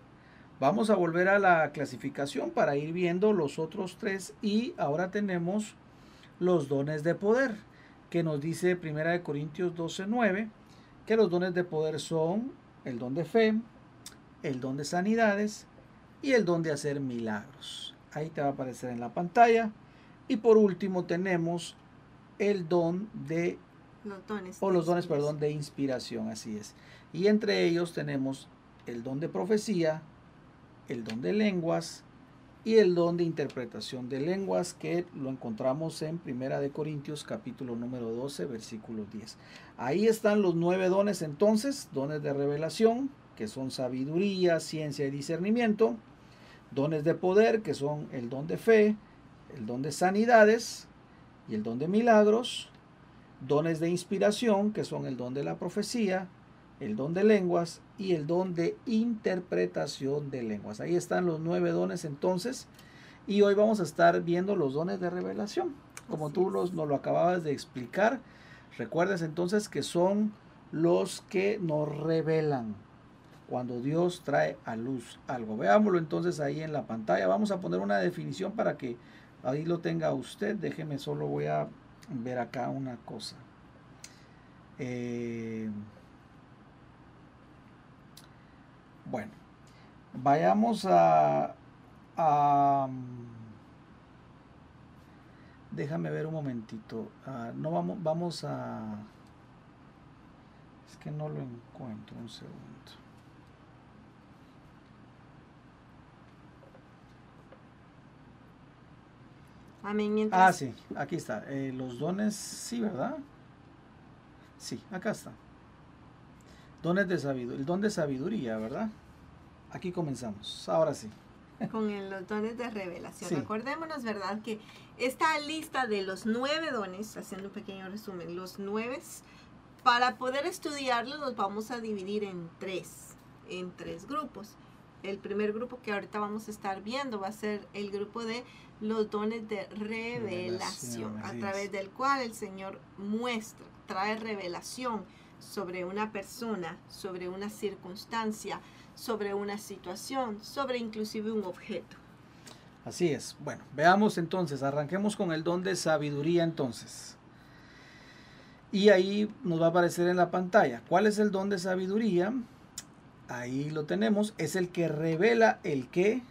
S1: Vamos a volver a la clasificación para ir viendo los otros tres y ahora tenemos los dones de poder que nos dice 1 Corintios 12:9 que los dones de poder son el don de fe, el don de sanidades y el don de hacer milagros. Ahí te va a aparecer en la pantalla. Y por último tenemos el don de,
S2: Los dones.
S1: o los dones, perdón, de inspiración, así es. Y entre ellos tenemos el don de profecía, el don de lenguas y el don de interpretación de lenguas que lo encontramos en Primera de Corintios capítulo número 12 versículo 10. Ahí están los nueve dones entonces, dones de revelación, que son sabiduría, ciencia y discernimiento, dones de poder, que son el don de fe, el don de sanidades y el don de milagros, dones de inspiración, que son el don de la profecía, el don de lenguas y el don de interpretación de lenguas. Ahí están los nueve dones entonces. Y hoy vamos a estar viendo los dones de revelación. Como
S2: Así
S1: tú los, nos lo acababas de explicar, recuerdes entonces que son los que nos revelan cuando Dios trae a luz algo. Veámoslo entonces ahí en la pantalla. Vamos a poner una definición para que ahí lo tenga usted. Déjeme solo voy a ver acá una cosa. Eh, bueno, vayamos a, a- déjame ver un momentito. Ah, no vamos, vamos a Es que no lo encuentro, un segundo.
S2: Amén.
S1: Ah, sí, aquí está. Eh, los dones, sí, ¿verdad? Sí, acá está. Dones de sabiduría, el don de sabiduría, ¿verdad? Aquí comenzamos. Ahora sí.
S2: Con los dones de revelación. Recordémonos, ¿verdad? Que esta lista de los nueve dones, haciendo un pequeño resumen, los nueve, para poder estudiarlos los vamos a dividir en tres, en tres grupos. El primer grupo que ahorita vamos a estar viendo va a ser el grupo de los dones de revelación, a través del cual el Señor muestra, trae revelación sobre una persona, sobre una circunstancia, sobre una situación, sobre inclusive un objeto.
S1: Así es. Bueno, veamos entonces, arranquemos con el don de sabiduría entonces. Y ahí nos va a aparecer en la pantalla. ¿Cuál es el don de sabiduría? Ahí lo tenemos. Es el que revela el qué,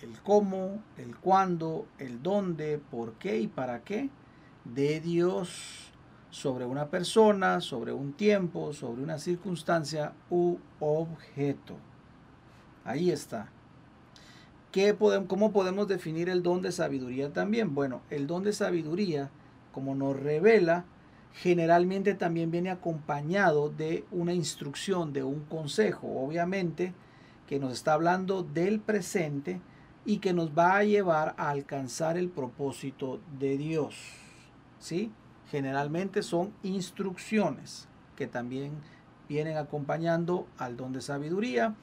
S1: el cómo, el cuándo, el dónde, por qué y para qué de Dios sobre una persona, sobre un tiempo, sobre una circunstancia u objeto. Ahí está. ¿Qué ¿Cómo podemos definir el don de sabiduría también? Bueno, el don de sabiduría, como nos revela, generalmente también viene acompañado de una instrucción, de un consejo, obviamente, que nos está hablando del presente y que nos va a llevar a alcanzar el propósito de Dios. ¿Sí? Generalmente son instrucciones que también vienen acompañando al don de sabiduría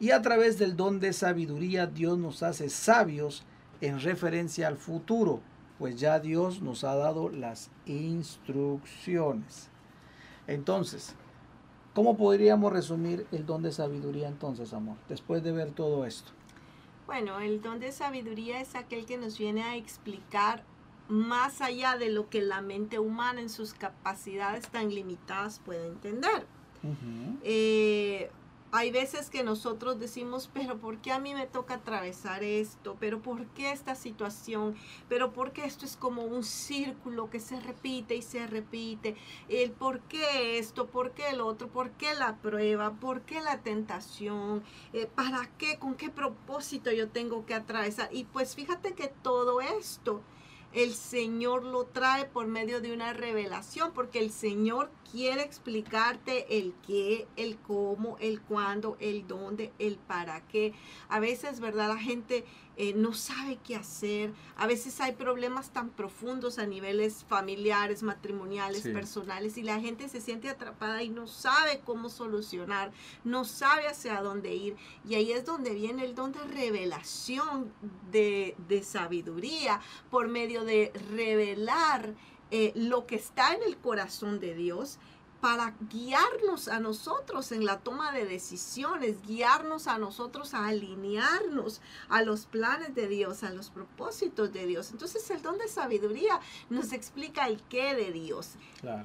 S1: y a través del don de sabiduría Dios nos hace sabios en referencia al futuro, pues ya Dios nos ha dado las instrucciones. Entonces, ¿cómo podríamos resumir el don de sabiduría entonces, amor, después de ver todo esto?
S2: Bueno, el don de sabiduría es aquel que nos viene a explicar más allá de lo que la mente humana en sus capacidades tan limitadas puede entender. Hay veces que nosotros decimos, pero ¿por qué a mí me toca atravesar esto? ¿Pero por qué esta situación? ¿Pero por qué esto es como un círculo que se repite y se repite? El por qué esto, por qué el otro, por qué la prueba, por qué la tentación, eh, para qué, con qué propósito yo tengo que atravesar. Y pues fíjate que todo esto el Señor lo trae por medio de una revelación, porque el Señor quiere explicarte el qué, el cómo, el cuándo, el dónde, el para qué. A veces, ¿verdad? La gente eh, no sabe qué hacer. A veces hay problemas tan profundos a niveles familiares, matrimoniales, personales, y la gente se siente atrapada y no sabe cómo solucionar, no sabe hacia dónde ir. Y ahí es donde viene el don de revelación, de, de sabiduría, por medio de revelar eh, lo que está en el corazón de Dios para guiarnos a nosotros en la toma de decisiones, guiarnos a nosotros a alinearnos a los planes de Dios, a los propósitos de Dios. Entonces el don de sabiduría nos explica el qué de Dios,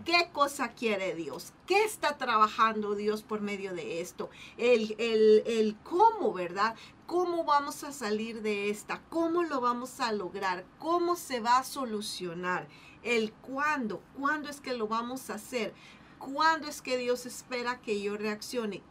S2: qué cosa quiere Dios, qué está trabajando Dios por medio de esto, el, el, el cómo, ¿verdad? cómo vamos a salir de esta, cómo lo vamos a lograr, cómo se va a solucionar, el cuándo, cuándo es que lo vamos a hacer, cuándo es que Dios espera que yo reaccione,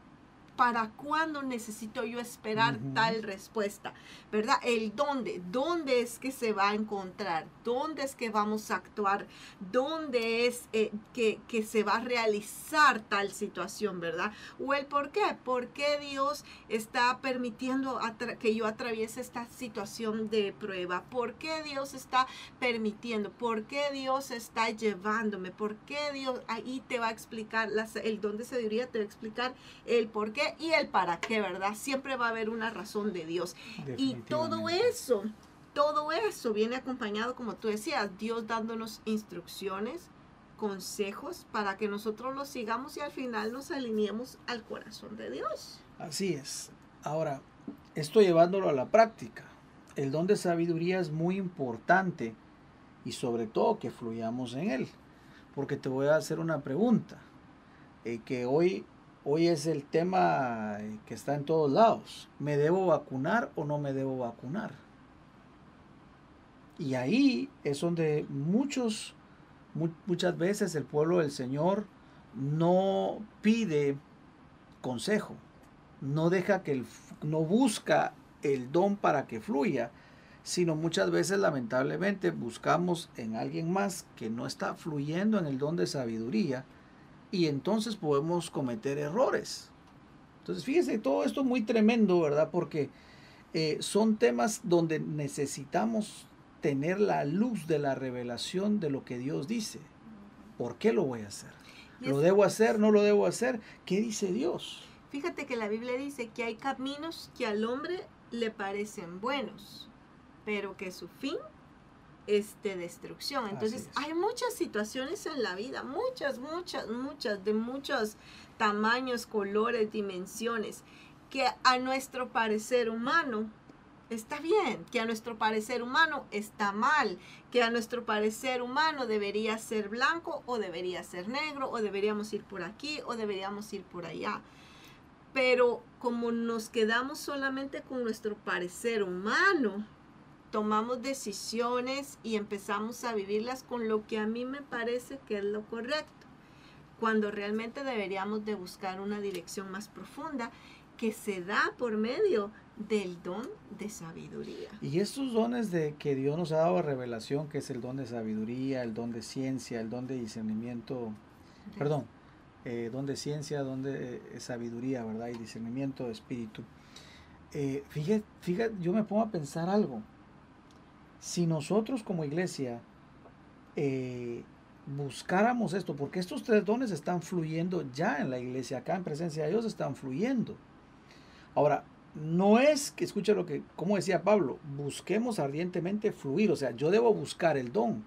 S2: para cuándo necesito yo esperar tal respuesta, ¿verdad? El dónde, dónde es que se va a encontrar, dónde es que vamos a actuar, dónde es eh, que, se va a realizar tal situación, ¿verdad? O el por qué, por qué Dios está permitiendo que yo atraviese esta situación de prueba, por qué Dios está permitiendo, por qué Dios está llevándome, por qué Dios ahí te va a explicar, el dónde se diría, te va a explicar el por qué y el para qué, ¿verdad? Siempre va a haber una razón de Dios. Y todo eso, todo eso viene acompañado, como tú decías, Dios dándonos instrucciones, consejos para que nosotros los sigamos y al final nos alineemos al corazón de Dios.
S1: Así es. Ahora, esto llevándolo a la práctica. El don de sabiduría es muy importante y sobre todo que fluyamos en él. Porque te voy a hacer una pregunta. Eh, que hoy Hoy es el tema que está en todos lados. ¿Me debo vacunar o no me debo vacunar? Y ahí es donde muchos, muchas veces el pueblo del Señor no pide consejo, no deja que el, no busca el don para que fluya, sino muchas veces lamentablemente buscamos en alguien más que no está fluyendo en el don de sabiduría y entonces podemos cometer errores. Entonces fíjese, todo esto es muy tremendo, ¿verdad? Porque eh, son temas donde necesitamos tener la luz de la revelación de lo que Dios dice. ¿Por qué lo voy a hacer? ¿Lo debo hacer? ¿No lo debo hacer? ¿Qué dice Dios?
S2: Fíjate que la Biblia dice que hay caminos que al hombre le parecen buenos, pero que su fin es de destrucción. Entonces hay muchas situaciones en la vida, muchas, muchas, muchas, de muchos tamaños, colores, dimensiones, que a nuestro parecer humano está bien, que a nuestro parecer humano está mal, que a nuestro parecer humano debería ser blanco o debería ser negro o deberíamos ir por aquí o deberíamos ir por allá. Pero como nos quedamos solamente con nuestro parecer humano, tomamos decisiones y empezamos a vivirlas con lo que a mí me parece que es lo correcto, cuando realmente deberíamos de buscar una dirección más profunda que se da por medio del don de sabiduría.
S1: Y estos dones de que Dios nos ha dado revelación, que es el don de sabiduría, el don de ciencia, el don de discernimiento, perdón, eh, don de ciencia, don de eh, sabiduría, ¿verdad? Y discernimiento de espíritu. Eh, fíjate, fíjate, yo me pongo a pensar algo. Si nosotros como iglesia eh, buscáramos esto, porque estos tres dones están fluyendo ya en la iglesia, acá en presencia de Dios están fluyendo. Ahora, no es que, escucha lo que, como decía Pablo, busquemos ardientemente fluir, o sea, yo debo buscar el don,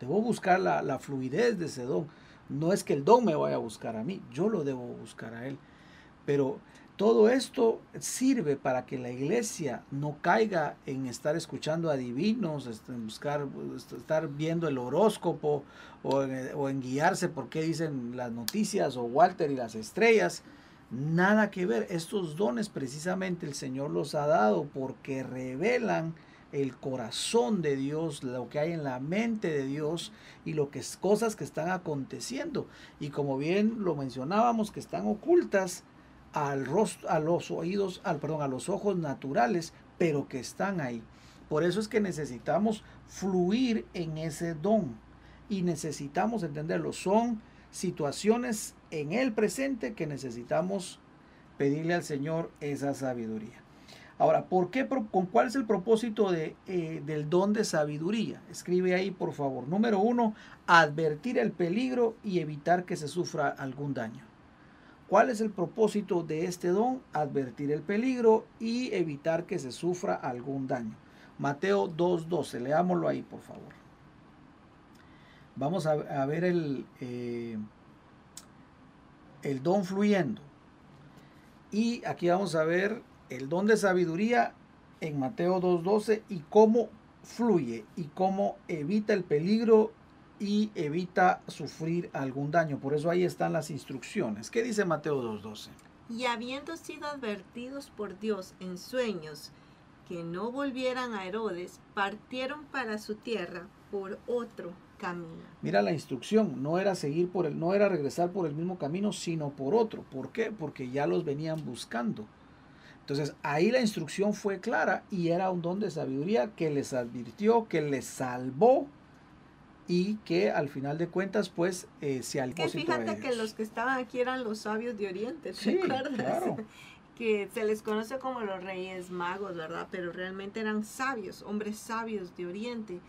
S1: debo buscar la, fluidez de ese don. No es que el don me vaya a buscar a mí, yo lo debo buscar a él. Pero todo esto sirve para que la iglesia no caiga en estar escuchando a divinos, este, en buscar, estar viendo el horóscopo o en, o en guiarse por qué dicen las noticias o Walter y las estrellas Nada que ver. Estos dones precisamente el Señor los ha dado porque revelan el corazón de Dios, lo que hay en la mente de Dios y lo que es cosas que están aconteciendo. Y como bien lo mencionábamos, que están ocultas al rostro, a los oídos, al perdón, a los ojos naturales, pero que están ahí. Por eso es que necesitamos fluir en ese don y necesitamos entenderlo. Son situaciones en el presente que necesitamos pedirle al Señor esa sabiduría. Ahora, ¿por qué, con cuál es el propósito de, eh, del don de sabiduría? Escribe ahí, por favor. Número uno, advertir el peligro y evitar que se sufra algún daño. ¿Cuál es el propósito de este don? Advertir el peligro y evitar que se sufra algún daño. Mateo 2.12, leámoslo ahí, por favor. Vamos a, ver el, eh, el don fluyendo. Y aquí vamos a ver el don de sabiduría en Mateo 2.12 y cómo fluye y cómo evita el peligro y evita sufrir algún daño. Por eso ahí están las instrucciones. ¿Qué dice Mateo 2.12?
S2: Y habiendo sido advertidos por Dios en sueños que no volvieran a Herodes, partieron para su tierra por otro camino.
S1: Mira la instrucción, no era seguir por el, no era regresar por el mismo camino, sino por otro. ¿Por qué? Porque ya los venían buscando. Entonces ahí la instrucción fue clara y era un don de sabiduría que les advirtió, que les salvó y que al final de cuentas pues eh, se al
S2: Que fíjate que los que estaban aquí eran los sabios de Oriente, ¿te acuerdas? *laughs* que se les conoce como los reyes magos, ¿verdad? Pero realmente eran sabios, hombres sabios de Oriente.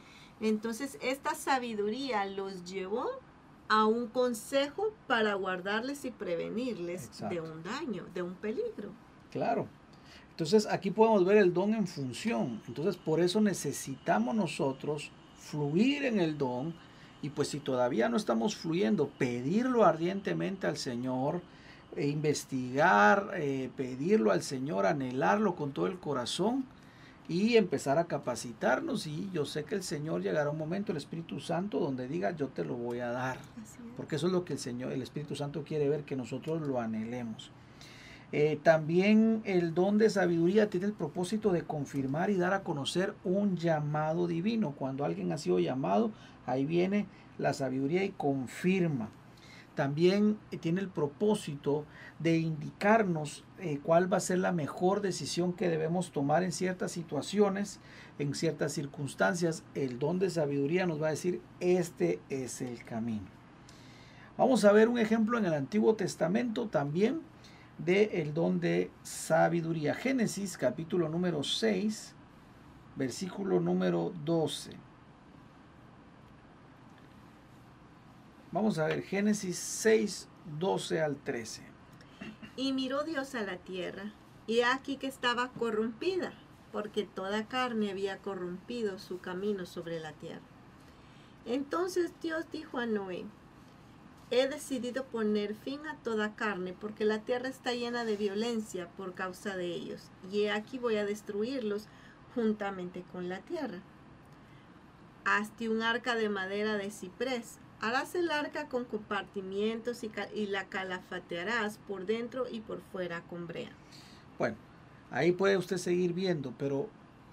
S2: Entonces esta sabiduría los llevó a un consejo para guardarles y prevenirles de un daño, de un peligro.
S1: Claro. Entonces aquí podemos ver el don en función. Entonces por eso necesitamos nosotros fluir en el don y pues si todavía no estamos fluyendo, pedirlo ardientemente al Señor, e investigar, eh, pedirlo al Señor, anhelarlo con todo el corazón y empezar a capacitarnos y yo sé que el Señor llegará un momento, el Espíritu Santo, donde diga yo te lo voy a dar. Porque eso es lo que el Señor, el Espíritu Santo quiere ver, que nosotros lo anhelemos. Eh, también el don de sabiduría tiene el propósito de confirmar y dar a conocer un llamado divino. Cuando alguien ha sido llamado, ahí viene la sabiduría y confirma. también tiene el propósito de indicarnos eh, cuál va a ser la mejor decisión que debemos tomar en ciertas situaciones, en ciertas circunstancias. El don de sabiduría nos va a decir, este es el camino. Vamos a ver un ejemplo en el Antiguo Testamento también de el don de sabiduría. Génesis capítulo número 6, versículo número 12. Vamos a ver, Génesis 6, 12 al 13.
S2: Y miró Dios a la tierra, y aquí que estaba corrompida, porque toda carne había corrompido su camino sobre la tierra. Entonces Dios dijo a Noé, he decidido poner fin a toda carne, porque la tierra está llena de violencia por causa de ellos, y he aquí voy a destruirlos juntamente con la tierra. Hazte un arca de madera de ciprés Harás el arca con compartimientos y, la calafatearás por dentro y por fuera con brea.
S1: Bueno, ahí puede usted seguir viendo, pero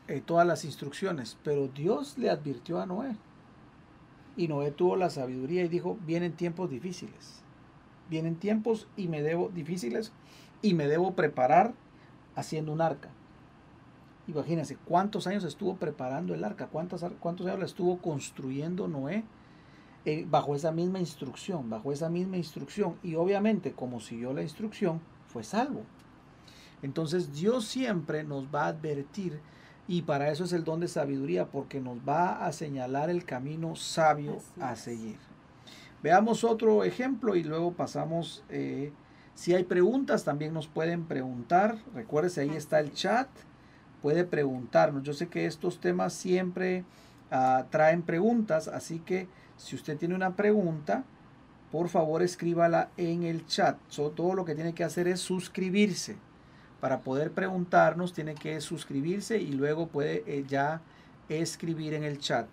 S1: eh, todas las instrucciones. Pero Dios le advirtió a Noé. Y Noé tuvo la sabiduría y dijo, vienen tiempos difíciles. Vienen tiempos y me debo difíciles y me debo preparar haciendo un arca. Imagínense cuántos años estuvo preparando el arca, cuántos, cuántos años estuvo construyendo Noé eh, bajo esa misma instrucción, bajo esa misma instrucción. Y obviamente, como siguió la instrucción, fue salvo. Entonces Dios siempre nos va a advertir y para eso es el don de sabiduría, porque nos va a señalar el camino sabio a seguir. Veamos otro ejemplo y luego pasamos, eh, si hay preguntas también nos pueden preguntar, recuérdese ahí está el chat, puede preguntarnos. Yo sé que estos temas siempre ah, traen preguntas, así que si usted tiene una pregunta, por favor escríbala en el chat. todo lo que tiene que hacer es suscribirse. Para poder preguntarnos tiene que suscribirse y luego puede eh, ya escribir en el chat.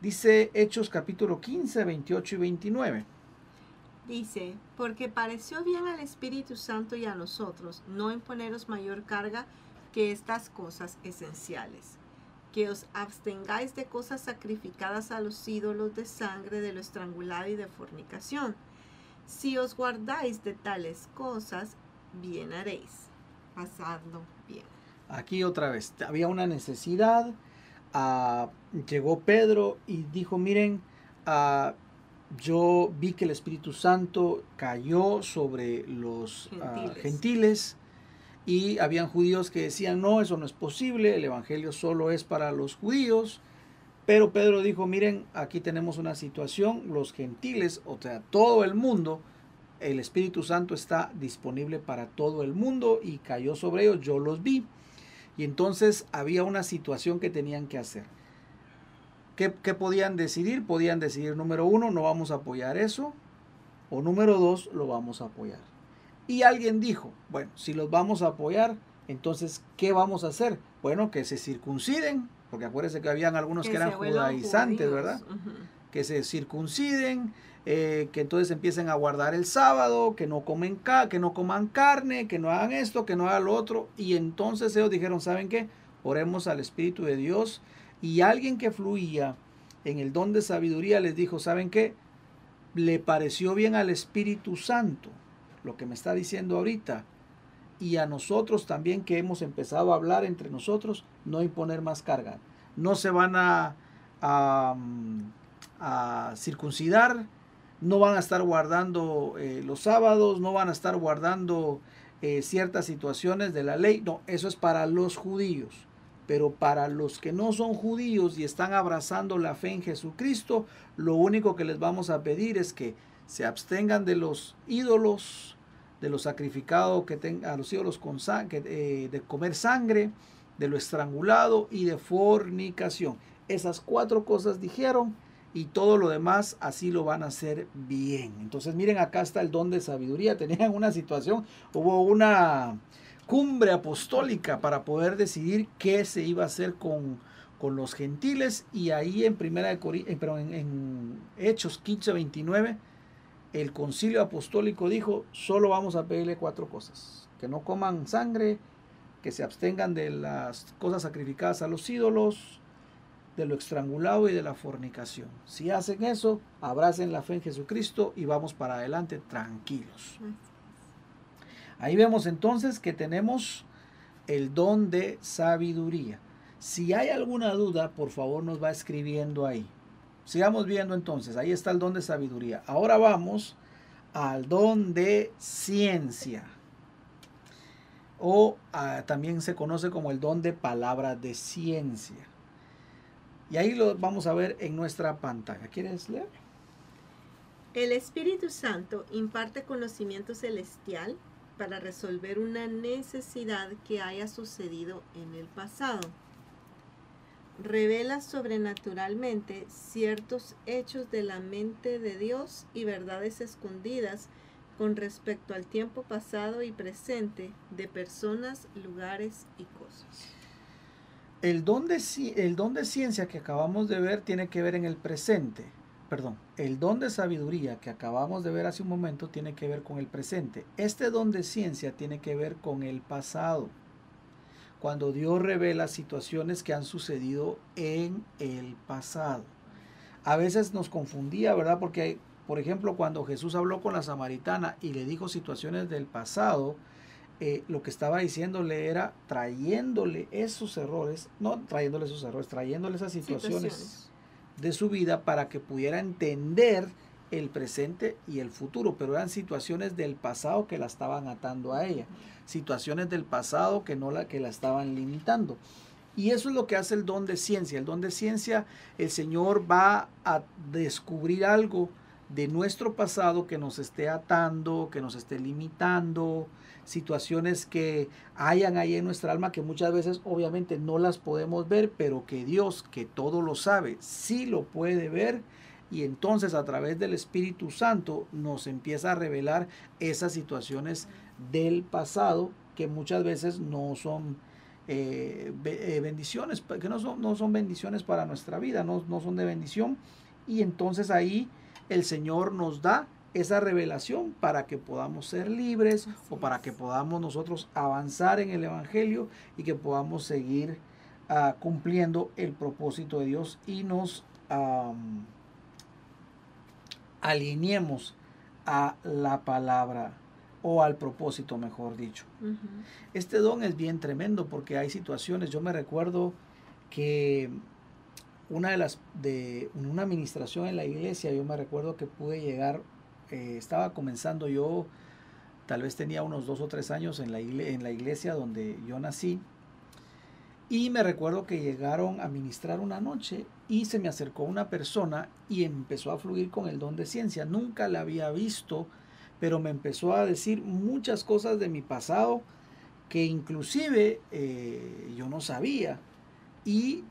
S1: Dice Hechos capítulo 15, 28 y 29.
S2: Dice, porque pareció bien al Espíritu Santo y a nosotros no imponeros mayor carga que estas cosas esenciales que os abstengáis de cosas sacrificadas a los ídolos de sangre, de lo estrangulado y de fornicación. Si os guardáis de tales cosas, bien haréis. Pasadlo bien.
S1: Aquí otra vez, había una necesidad. Ah, llegó Pedro y dijo, miren, ah, yo vi que el Espíritu Santo cayó sobre los ah, gentiles y habían judíos que decían, no, eso no es posible, el Evangelio solo es para los judíos. Pero Pedro dijo, miren, aquí tenemos una situación, los gentiles, o sea, todo el mundo, el Espíritu Santo está disponible para todo el mundo y cayó sobre ellos, yo los vi. Y entonces había una situación que tenían que hacer. ¿Qué, ¿Qué, podían decidir? Podían decidir, número uno, no vamos a apoyar eso, o número dos, lo vamos a apoyar. Y alguien dijo, bueno, si los vamos a apoyar, entonces, ¿qué vamos a hacer? Bueno, que se circunciden, porque acuérdense que habían algunos que, eran judaizantes, ¿verdad? Que se circunciden, eh, que entonces empiecen a guardar el sábado, que no, comen que no coman carne, que no hagan esto, que no hagan lo otro. Y entonces ellos dijeron, ¿saben qué? Oremos al Espíritu de Dios. Y alguien que fluía en el don de sabiduría les dijo, ¿saben qué? Le pareció bien al Espíritu Santo lo que me está diciendo ahorita, y a nosotros también que hemos empezado a hablar entre nosotros, no imponer más carga. No se van a, a, circuncidar, no van a estar guardando eh, los sábados, no van a estar guardando eh, ciertas situaciones de la ley. No, eso es para los judíos. Pero para los que no son judíos y están abrazando la fe en Jesucristo, lo único que les vamos a pedir es que se abstengan de los ídolos, de lo sacrificado que tenga a los ídolos con sangre, eh, de comer sangre, de lo estrangulado y de fornicación. Esas cuatro cosas dijeron y todo lo demás así lo van a hacer bien. Entonces miren acá está el don de sabiduría. *laughs* Tenían una situación, hubo una cumbre apostólica para poder decidir qué se iba a hacer con, con los gentiles y ahí en primera de Cori pero en, en Hechos 15 29 el concilio apostólico dijo, solo vamos a pedirle cuatro cosas. Que no coman sangre, que se abstengan de las cosas sacrificadas a los ídolos, de lo estrangulado y de la fornicación. Si hacen eso, abracen la fe en Jesucristo y vamos para adelante tranquilos. Ahí vemos entonces que tenemos el don de sabiduría. Si hay alguna duda, por favor nos va escribiendo ahí. Sigamos viendo entonces, ahí está el don de sabiduría. Ahora vamos al don de ciencia. O ah, también se conoce como el don de palabra de ciencia. Y ahí lo vamos a ver en nuestra pantalla. ¿Quieres leer?
S2: El Espíritu Santo imparte conocimiento celestial para resolver una necesidad que haya sucedido en el pasado. Revela sobrenaturalmente ciertos hechos de la mente de Dios y verdades escondidas con respecto al tiempo pasado y presente de personas, lugares y cosas.
S1: El don, de, ciencia que acabamos de ver tiene que ver en el presente. Perdón, el don de sabiduría que acabamos de ver hace un momento tiene que ver con el presente. Este don de ciencia tiene que ver con el pasado. Cuando Dios revela situaciones que han sucedido en el pasado. A veces nos confundía, ¿verdad? Porque, por ejemplo, cuando Jesús habló con la samaritana y le dijo situaciones del pasado, eh, lo que estaba diciéndole era trayéndole esos errores, no trayéndole esos errores, trayéndole esas situaciones, de su vida para que pudiera entender el presente y el futuro, pero eran situaciones del pasado que la estaban atando a ella, situaciones del pasado que no la que la estaban limitando. Y eso es lo que hace el don de ciencia. El don de ciencia, el Señor va a descubrir algo de nuestro pasado que nos esté atando, que nos esté limitando, situaciones que hayan ahí en nuestra alma que muchas veces obviamente no las podemos ver, pero que Dios, que todo lo sabe, sí lo puede ver. Y entonces a través del Espíritu Santo nos empieza a revelar esas situaciones del pasado que muchas veces no son eh, eh, bendiciones, que no son, no son bendiciones para nuestra vida, no, no son de bendición. Y entonces ahí el Señor nos da esa revelación para que podamos ser libres o para que podamos nosotros avanzar en el Evangelio y que podamos seguir ah, cumpliendo el propósito de Dios y nos alineemos a la palabra o al propósito, mejor dicho. Este don es bien tremendo porque hay situaciones, yo me recuerdo que una de las de una administración en la iglesia, yo me recuerdo que pude llegar eh, estaba comenzando yo, tal vez tenía unos dos o tres años en la, iglesia donde yo nací. Y me recuerdo que llegaron a ministrar una noche y se me acercó una persona y empezó a fluir con el don de ciencia. Nunca la había visto, pero me empezó a decir muchas cosas de mi pasado que inclusive eh, yo no sabía. Y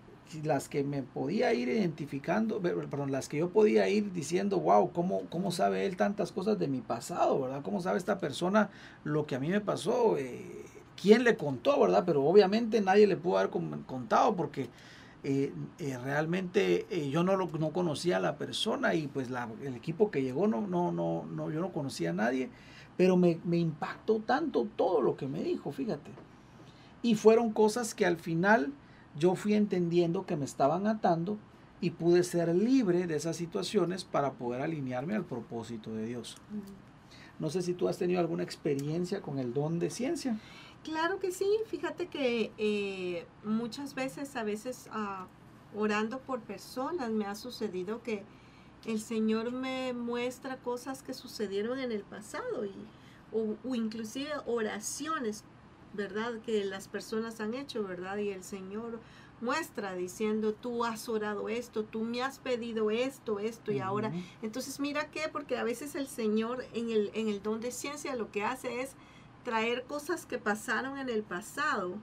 S1: las que me podía ir identificando, perdón, las que yo podía ir diciendo, wow, ¿cómo, ¿cómo sabe él tantas cosas de mi pasado, verdad? ¿Cómo sabe esta persona lo que a mí me pasó? Eh, ¿Quién le contó, verdad? Pero obviamente nadie le pudo haber contado porque eh, eh, realmente yo no, lo, no conocía a la persona y pues el equipo que llegó, no, no, no, no, yo no conocía a nadie, pero me, me impactó tanto todo lo que me dijo, fíjate. Y fueron cosas que al final yo fui entendiendo que me estaban atando y pude ser libre de esas situaciones para poder alinearme al propósito de Dios. No sé si tú has tenido alguna experiencia con el don de ciencia.
S2: Claro que sí, fíjate que eh, muchas veces, a veces ah, orando por personas, me ha sucedido que el Señor me muestra cosas que sucedieron en el pasado y, o inclusive oraciones ¿verdad? Que las personas han hecho, ¿verdad? Y el Señor muestra diciendo, tú has orado esto, tú me has pedido esto, esto y ahora. Entonces, mira qué, porque a veces el Señor en el, en el don de ciencia lo que hace es traer cosas que pasaron en el pasado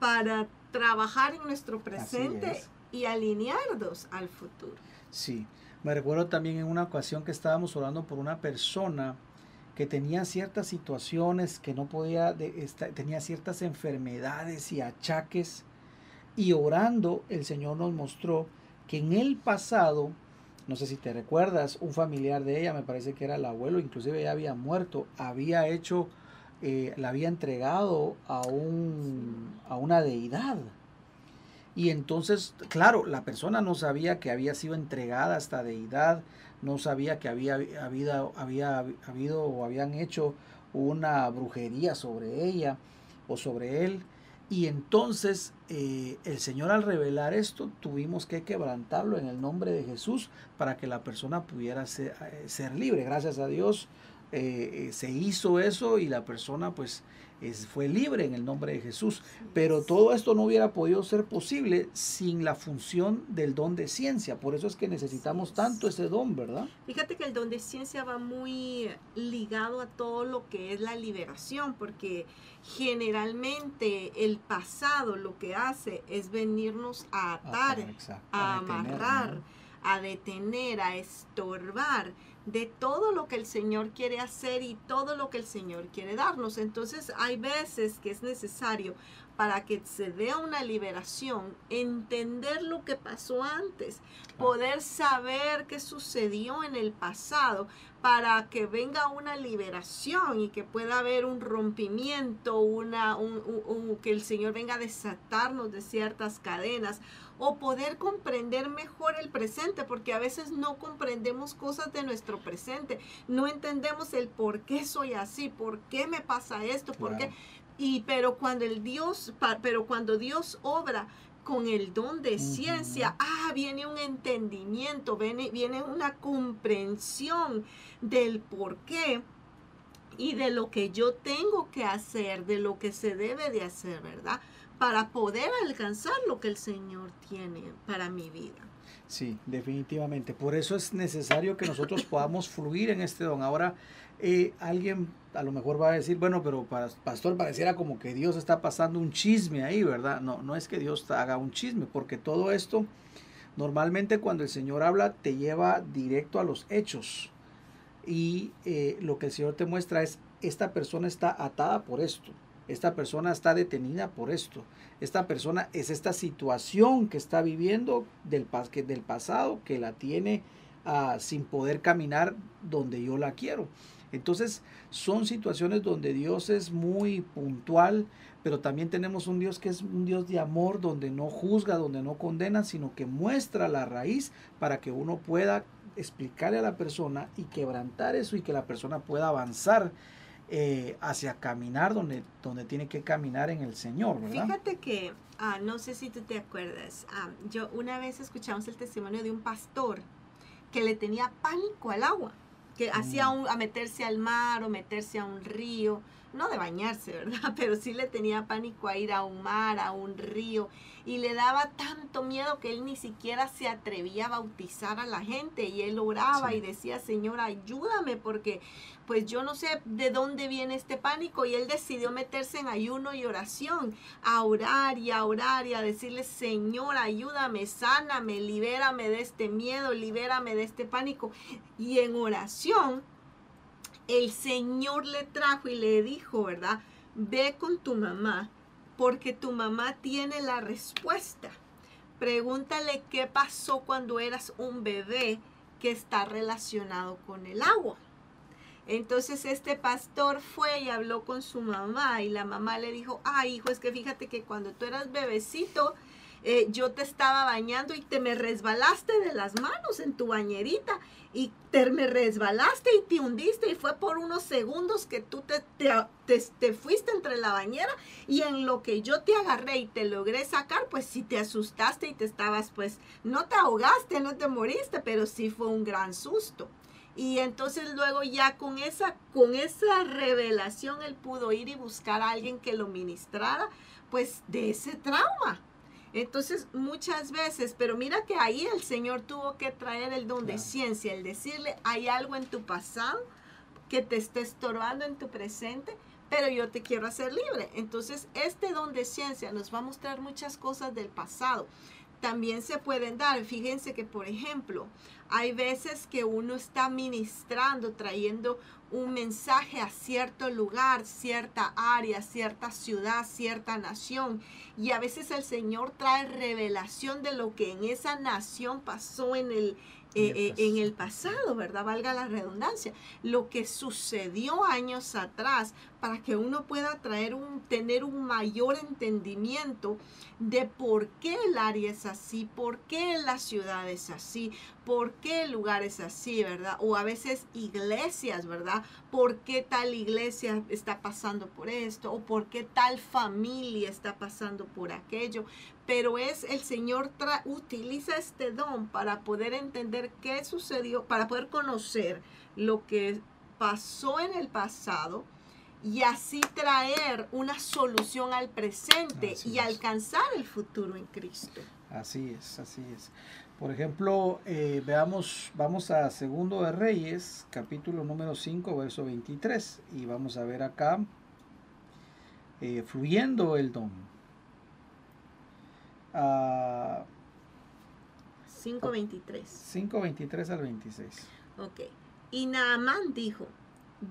S2: para trabajar en nuestro presente y alinearnos al futuro.
S1: Sí, me recuerdo también en una ocasión que estábamos orando por una persona que tenía ciertas situaciones, que no podía, tenía ciertas enfermedades y achaques. Y orando, el Señor nos mostró que en el pasado, no sé si te recuerdas, un familiar de ella, me parece que era el abuelo, inclusive ya había muerto, había hecho, eh, la había entregado a, un, a una deidad. Y entonces, claro, la persona no sabía que había sido entregada a esta deidad, no sabía que había, había, había habido o habían hecho una brujería sobre ella o sobre él. Y entonces eh, el Señor al revelar esto tuvimos que quebrantarlo en el nombre de Jesús para que la persona pudiera ser, eh, ser libre. Gracias a Dios eh, se hizo eso y la persona pues fue libre en el nombre de Jesús. Pero todo esto no hubiera podido ser posible sin la función del don de ciencia. Por eso es que necesitamos tanto ese don, ¿verdad?
S2: Fíjate que el don de ciencia va muy ligado a todo lo que es la liberación, porque generalmente el pasado lo que hace es venirnos a atar, a, amarrar, a detener, a estorbar de todo lo que el Señor quiere hacer y todo lo que el Señor quiere darnos. Entonces hay veces que es necesario para que se dé una liberación, entender lo que pasó antes, poder saber qué sucedió en el pasado, para que venga una liberación y que pueda haber un rompimiento, una, que el Señor venga a desatarnos de ciertas cadenas o poder comprender mejor el presente, porque a veces no comprendemos cosas de nuestro presente, no entendemos el por qué soy así, por qué me pasa esto, por qué. Y pero cuando el Dios, pero cuando Dios obra con el don de ciencia, ah, viene un entendimiento, viene, viene una comprensión del por qué y de lo que yo tengo que hacer, de lo que se debe de hacer, ¿verdad? Para poder alcanzar lo que el Señor tiene para mi vida.
S1: Sí, definitivamente. Por eso es necesario que nosotros *coughs* podamos fluir en este don. Ahora, eh, alguien a lo mejor va a decir, bueno, pero para, pastor, pareciera como que Dios está pasando un chisme ahí, ¿verdad? No, no es que Dios haga un chisme, porque todo esto, normalmente cuando el Señor habla, te lleva directo a los hechos. Y eh, lo que el Señor te muestra es, esta persona está atada por esto esta persona está detenida por esto. Esta persona es esta situación que está viviendo del, del pasado que la tiene ah, sin poder caminar donde yo la quiero. Entonces son situaciones donde Dios es muy puntual, pero también tenemos un Dios que es un Dios de amor, donde no juzga, donde no condena, sino que muestra la raíz para que uno pueda explicarle a la persona y quebrantar eso y que la persona pueda avanzar eh, hacia caminar donde, donde tiene que caminar en el Señor, ¿verdad?
S2: Fíjate que, ah, no sé si tú te acuerdas, ah, yo una vez escuchamos el testimonio de un pastor que le tenía pánico al agua, que hacía mm. a meterse al mar o meterse a un río, no de bañarse, ¿verdad? *laughs* Pero sí le tenía pánico a ir a un mar, a un río, y le daba tanto miedo que él ni siquiera se atrevía a bautizar a la gente, y él oraba y decía, Señor, ayúdame, porque pues yo no sé de dónde viene este pánico, y él decidió meterse en ayuno y oración, a orar y a orar y a decirle, Señor, ayúdame, sáname, libérame de este miedo, libérame de este pánico, y en oración, el Señor le trajo y le dijo, ¿verdad? Ve con tu mamá, porque tu mamá tiene la respuesta. Pregúntale qué pasó cuando eras un bebé que está relacionado con el agua. Entonces este pastor fue y habló con su mamá y la mamá le dijo, ah, hijo, es que fíjate que cuando tú eras bebecito, eh, yo te estaba bañando y te me resbalaste de las manos en tu bañerita y te me resbalaste y te hundiste y fue por unos segundos que tú te, te, fuiste entre la bañera y en lo que yo te agarré y te logré sacar, pues si te asustaste y te estabas, pues no te ahogaste, no te moriste, pero sí fue un gran susto. Y entonces luego ya con esa, con esa revelación él pudo ir y buscar a alguien que lo ministrara, pues de ese trauma. Entonces, muchas veces, pero mira que ahí el Señor tuvo que traer el don de ciencia, el decirle, hay algo en tu pasado que te está estorbando en tu presente, pero yo te quiero hacer libre. Entonces, este don de ciencia nos va a mostrar muchas cosas del pasado. También se pueden dar, fíjense que, por ejemplo, hay veces que uno está ministrando, trayendo un mensaje a cierto lugar, cierta área, cierta ciudad, cierta nación. Y a veces el Señor trae revelación de lo que en esa nación pasó en el, eh, eh, en el pasado, ¿verdad? Valga la redundancia. Lo que sucedió años atrás Para que uno pueda traer un, tener un mayor entendimiento de por qué el área es así, por qué la ciudad es así, por qué el lugar es así, ¿verdad? O a veces iglesias, ¿verdad? ¿Por qué tal iglesia está pasando por esto? ¿O por qué tal familia está pasando por aquello? Pero es el Señor utiliza este don para poder entender qué sucedió, para poder conocer lo que pasó en el pasado y así traer una solución al presente y alcanzar el futuro en Cristo.
S1: Así es, así es. Por ejemplo, eh, veamos, vamos a Segundo de Reyes, capítulo número 5, verso 23, y vamos a ver acá, eh, fluyendo el don.
S2: 5.23.
S1: 5.23 al 26.
S2: Ok. Y Naamán dijo,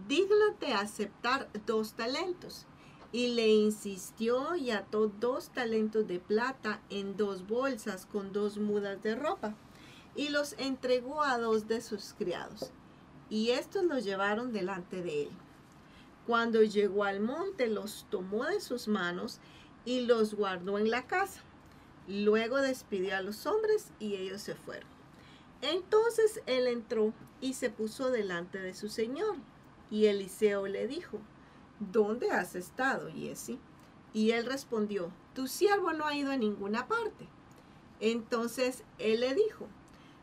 S2: dígnate aceptar dos talentos. Y le insistió y ató dos talentos de plata en dos bolsas con dos mudas de ropa. Y los entregó a dos de sus criados. Y estos los llevaron delante de él. Cuando llegó al monte, los tomó de sus manos y los guardó en la casa. Luego despidió a los hombres y ellos se fueron. Entonces él entró y se puso delante de su señor. Y Eliseo le dijo, ¿dónde has estado, Jesse? Y él respondió, tu siervo no ha ido a ninguna parte. Entonces él le dijo,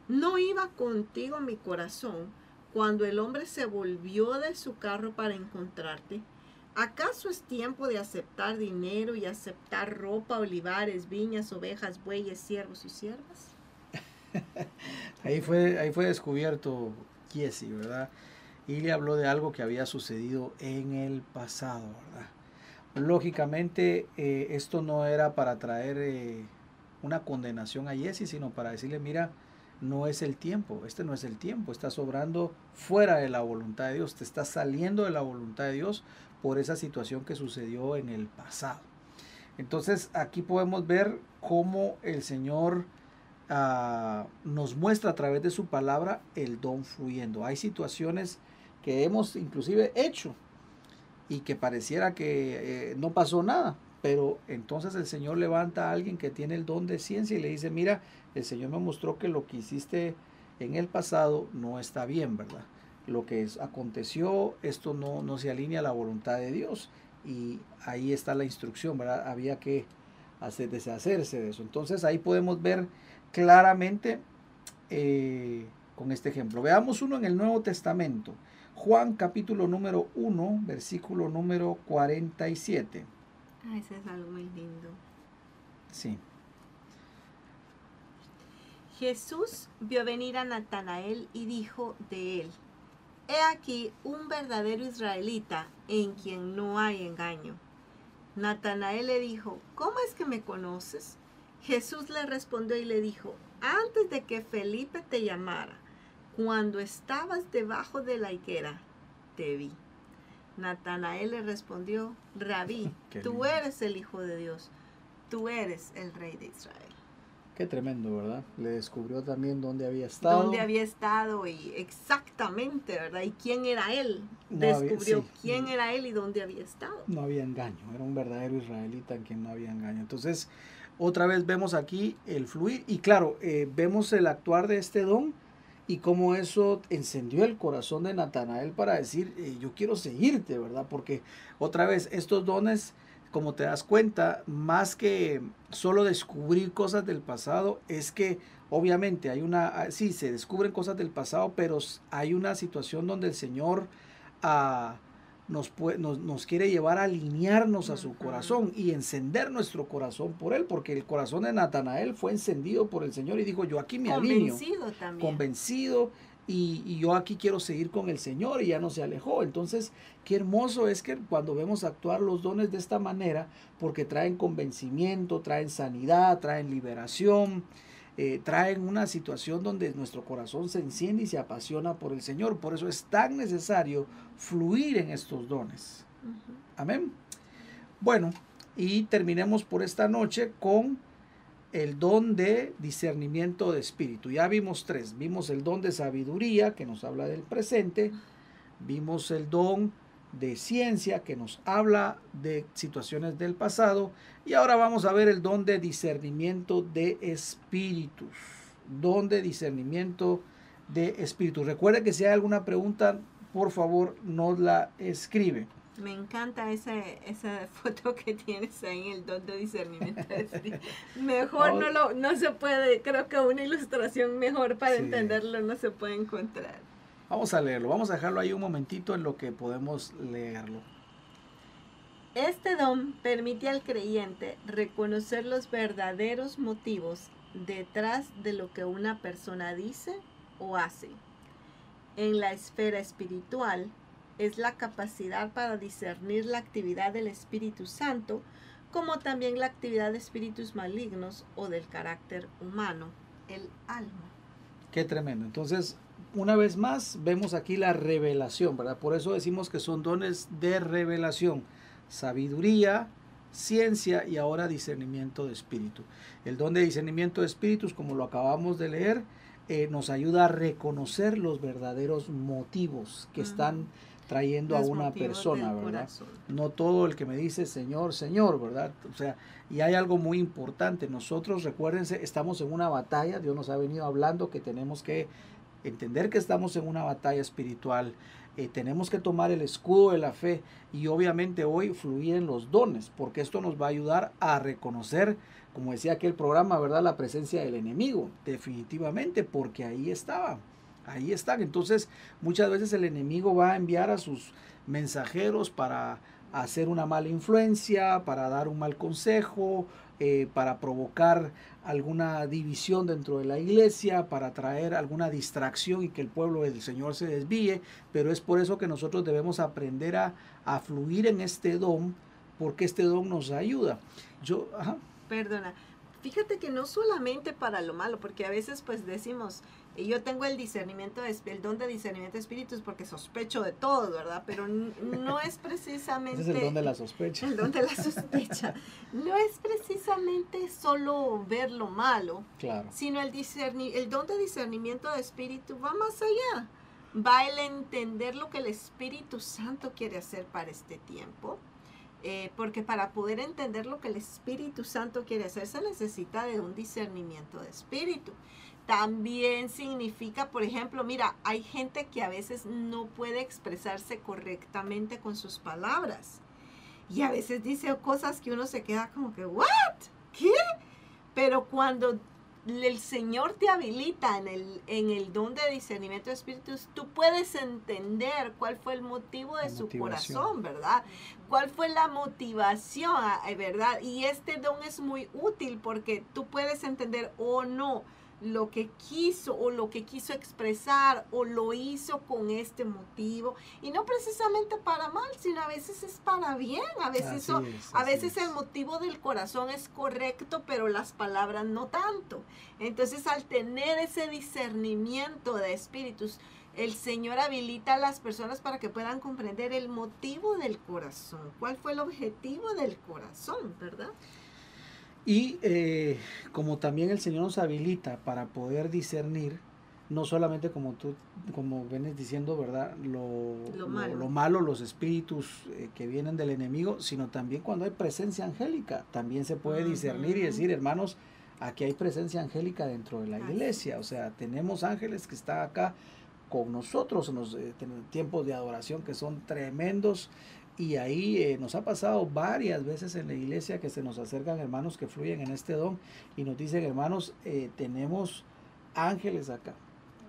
S2: ¿no iba contigo mi corazón cuando el hombre se volvió de su carro para encontrarte? ¿Acaso es tiempo de aceptar dinero y aceptar ropa, olivares, viñas, ovejas, bueyes, siervos y siervas? *laughs*
S1: ahí, fue, ahí fue descubierto Jesse, ¿verdad? Y le habló de algo que había sucedido en el pasado, ¿verdad? Lógicamente, eh, esto no era para traer eh, una condenación a Jesse, sino para decirle, mira, no es el tiempo, este no es el tiempo, estás obrando fuera de la voluntad de Dios, te estás saliendo de la voluntad de Dios por esa situación que sucedió en el pasado. Entonces aquí podemos ver cómo el Señor ah, nos muestra a través de su palabra el don fluyendo. Hay situaciones que hemos inclusive hecho y que pareciera que eh, no pasó nada, pero entonces el Señor levanta a alguien que tiene el don de ciencia y le dice, mira, el Señor me mostró que lo que hiciste en el pasado no está bien, ¿verdad? Lo que aconteció, esto no, no se alinea a la voluntad de Dios y ahí está la instrucción, ¿verdad? Había que hacer, deshacerse de eso. Entonces ahí podemos ver claramente eh, con este ejemplo. Veamos uno en el Nuevo Testamento. Juan capítulo número 1, versículo número 47.
S2: Ah, ese es algo muy lindo.
S1: Sí.
S2: Jesús vio venir a Natanael y dijo de él, He aquí un verdadero israelita en quien no hay engaño. Natanael le dijo, ¿cómo es que me conoces? Jesús le respondió y le dijo, antes de que Felipe te llamara, cuando estabas debajo de la higuera, te vi. Natanael le respondió, Rabí, *laughs* tú eres el Hijo de Dios, tú eres el Rey de Israel.
S1: Qué tremendo, ¿verdad? Le descubrió también dónde había estado.
S2: Dónde había estado y exactamente, ¿verdad? Y quién era él. descubrió quién era él y dónde había estado.
S1: No había engaño, era un verdadero israelita en quien no había engaño. Entonces, otra vez vemos aquí el fluir y claro, eh, vemos el actuar de este don y cómo eso encendió el corazón de Natanael para decir, eh, yo quiero seguirte, ¿verdad? Porque otra vez, estos dones, como te das cuenta, más que solo descubrir cosas del pasado, es que obviamente hay una, ah, sí, se descubren cosas del pasado, pero hay una situación donde el Señor... Ah, nos, nos, quiere llevar a alinearnos a su corazón y encender nuestro corazón por Él, porque el corazón de Natanael fue encendido por el Señor y dijo, yo aquí me alineo.
S2: Convencido también.
S1: Convencido y, y, yo aquí quiero seguir con el Señor y ya no se alejó. Entonces, qué hermoso es que cuando vemos actuar los dones de esta manera, porque traen convencimiento, traen sanidad, traen liberación eh, traen una situación donde nuestro corazón se enciende y se apasiona por el Señor. Por eso es tan necesario fluir en estos dones. Amén. Bueno, y terminemos por esta noche con el don de discernimiento de espíritu. Ya vimos tres. Vimos el don de sabiduría, que nos habla del presente. Vimos el don de ciencia que nos habla de situaciones del pasado y ahora vamos a ver el don de discernimiento de espíritus. Don de discernimiento de espíritus. Recuerde que si hay alguna pregunta, por favor nos la escribe.
S2: Me encanta esa, esa *laughs* foto que tienes ahí en el don de discernimiento. mejor no, lo, no se puede, creo que una ilustración mejor para entenderlo no se puede encontrar.
S1: Vamos a leerlo, vamos a dejarlo ahí un momentito en lo que podemos leerlo.
S2: Este don permite al creyente reconocer los verdaderos motivos detrás de lo que una persona dice o hace. En la esfera espiritual, es la capacidad para discernir la actividad del Espíritu Santo, como también la actividad de espíritus malignos o del carácter humano, el alma.
S1: Qué tremendo. Entonces, una vez más, vemos aquí la revelación, ¿verdad? Por eso decimos que son dones de revelación, sabiduría, ciencia y ahora discernimiento de espíritu. El don de discernimiento de espíritus, como lo acabamos de leer, eh, nos ayuda a reconocer los verdaderos motivos que están trayendo a una persona, ¿verdad? No todo el que me dice Señor, Señor, ¿verdad? O sea, y hay algo muy importante. Nosotros, recuérdense, estamos en una batalla. Dios nos ha venido hablando que tenemos que entender que estamos en una batalla espiritual. Eh, tenemos que tomar el escudo de la fe y obviamente hoy fluir en los dones, porque esto nos va a ayudar a reconocer, como decía aquel programa, ¿verdad? La presencia del enemigo, definitivamente, porque ahí estaba ahí están. Entonces, muchas veces el enemigo va a enviar a sus mensajeros para hacer una mala influencia, para dar un mal consejo, eh, para provocar alguna división dentro de la iglesia, para traer alguna distracción y que el pueblo del Señor se desvíe. Pero es por eso que nosotros debemos aprender a, a fluir en este don, porque este don nos ayuda. Yo,
S2: Perdona, fíjate que no solamente para lo malo, porque a veces pues decimos, y yo tengo el discernimiento, el don de discernimiento de espíritus porque sospecho de todo, ¿verdad? Pero no es *laughs* precisamente...
S1: es el don de la sospecha.
S2: El don de la sospecha. No es precisamente solo ver lo malo, claro. sino el, el don de discernimiento de espíritu va más allá. Va el entender lo que el Espíritu Santo quiere hacer para este tiempo. Eh, porque para poder entender lo que el Espíritu Santo quiere hacer se necesita de un discernimiento de espíritu. También significa, por ejemplo, mira, hay gente que a veces no puede expresarse correctamente con sus palabras. Y a veces dice cosas que uno se queda como que, ¿what? ¿Qué? Pero cuando el Señor te habilita en el, en el don de discernimiento de espíritus, tú puedes entender cuál fue el motivo de su corazón, ¿verdad? ¿Cuál fue la motivación, ¿verdad? Y este don es muy útil porque tú puedes entender o oh, no lo que quiso o lo que quiso expresar o lo hizo con este motivo. Y no precisamente para mal sino a veces es para bien. A veces a veces el motivo del corazón es correcto pero las palabras no tanto. Entonces al tener ese discernimiento de espíritus el Señor habilita a las personas para que puedan comprender el motivo del corazón. Cuál fue el objetivo del corazón verdad
S1: y eh, como también el Señor nos habilita para poder discernir, no solamente como tú, como vienes diciendo, ¿verdad? Lo, lo, malo. los espíritus eh, que vienen del enemigo, sino también cuando hay presencia angélica, también se puede discernir y decir, hermanos, aquí hay presencia angélica dentro de la iglesia, o sea, tenemos ángeles que están acá con nosotros en los eh, tiempos de adoración que son tremendos y ahí eh, nos ha pasado varias veces en la iglesia que se nos acercan hermanos que fluyen en este don y nos dicen, hermanos, eh, tenemos ángeles acá.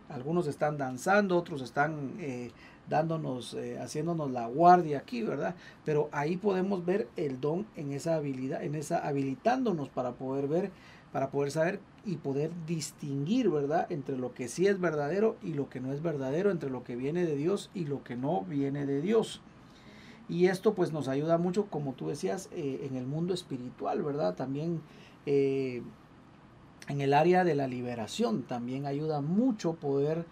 S1: Algunos están danzando, otros están eh, dándonos, haciéndonos la guardia aquí, ¿verdad? Pero ahí podemos ver el don en esa habilidad, en esa habilitándonos para poder ver, para poder saber y poder distinguir, ¿verdad? Entre lo que sí es verdadero y lo que no es verdadero, entre lo que viene de Dios y lo que no viene de Dios. Y esto pues nos ayuda mucho, como tú decías, eh, en el mundo espiritual, ¿verdad? También eh, en el área de la liberación, también ayuda mucho poder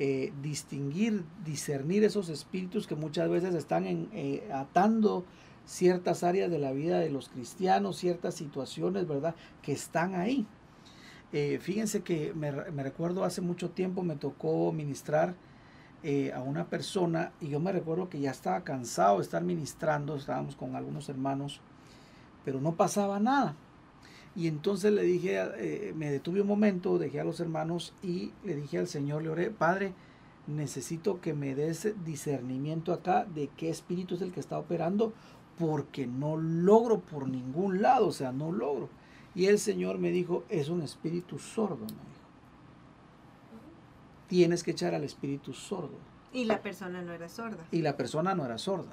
S1: eh, distinguir, discernir esos espíritus que muchas veces están atando ciertas áreas de la vida de los cristianos, ciertas situaciones, ¿verdad? Que están ahí. fíjense que me, recuerdo hace mucho tiempo me tocó ministrar eh, a una persona y yo me recuerdo que ya estaba cansado de estar ministrando, estábamos con algunos hermanos, pero no pasaba nada. Y entonces le dije, eh, me detuve un momento, dejé a los hermanos y le dije al Señor, le oré, Padre, necesito que me des discernimiento acá de qué espíritu es el que está operando, porque no logro por ningún lado, o sea, no logro. Y el Señor me dijo, es un espíritu sordo, dijo. Tienes que echar al espíritu sordo.
S2: Y la persona no era sorda.
S1: Y la persona no era sorda.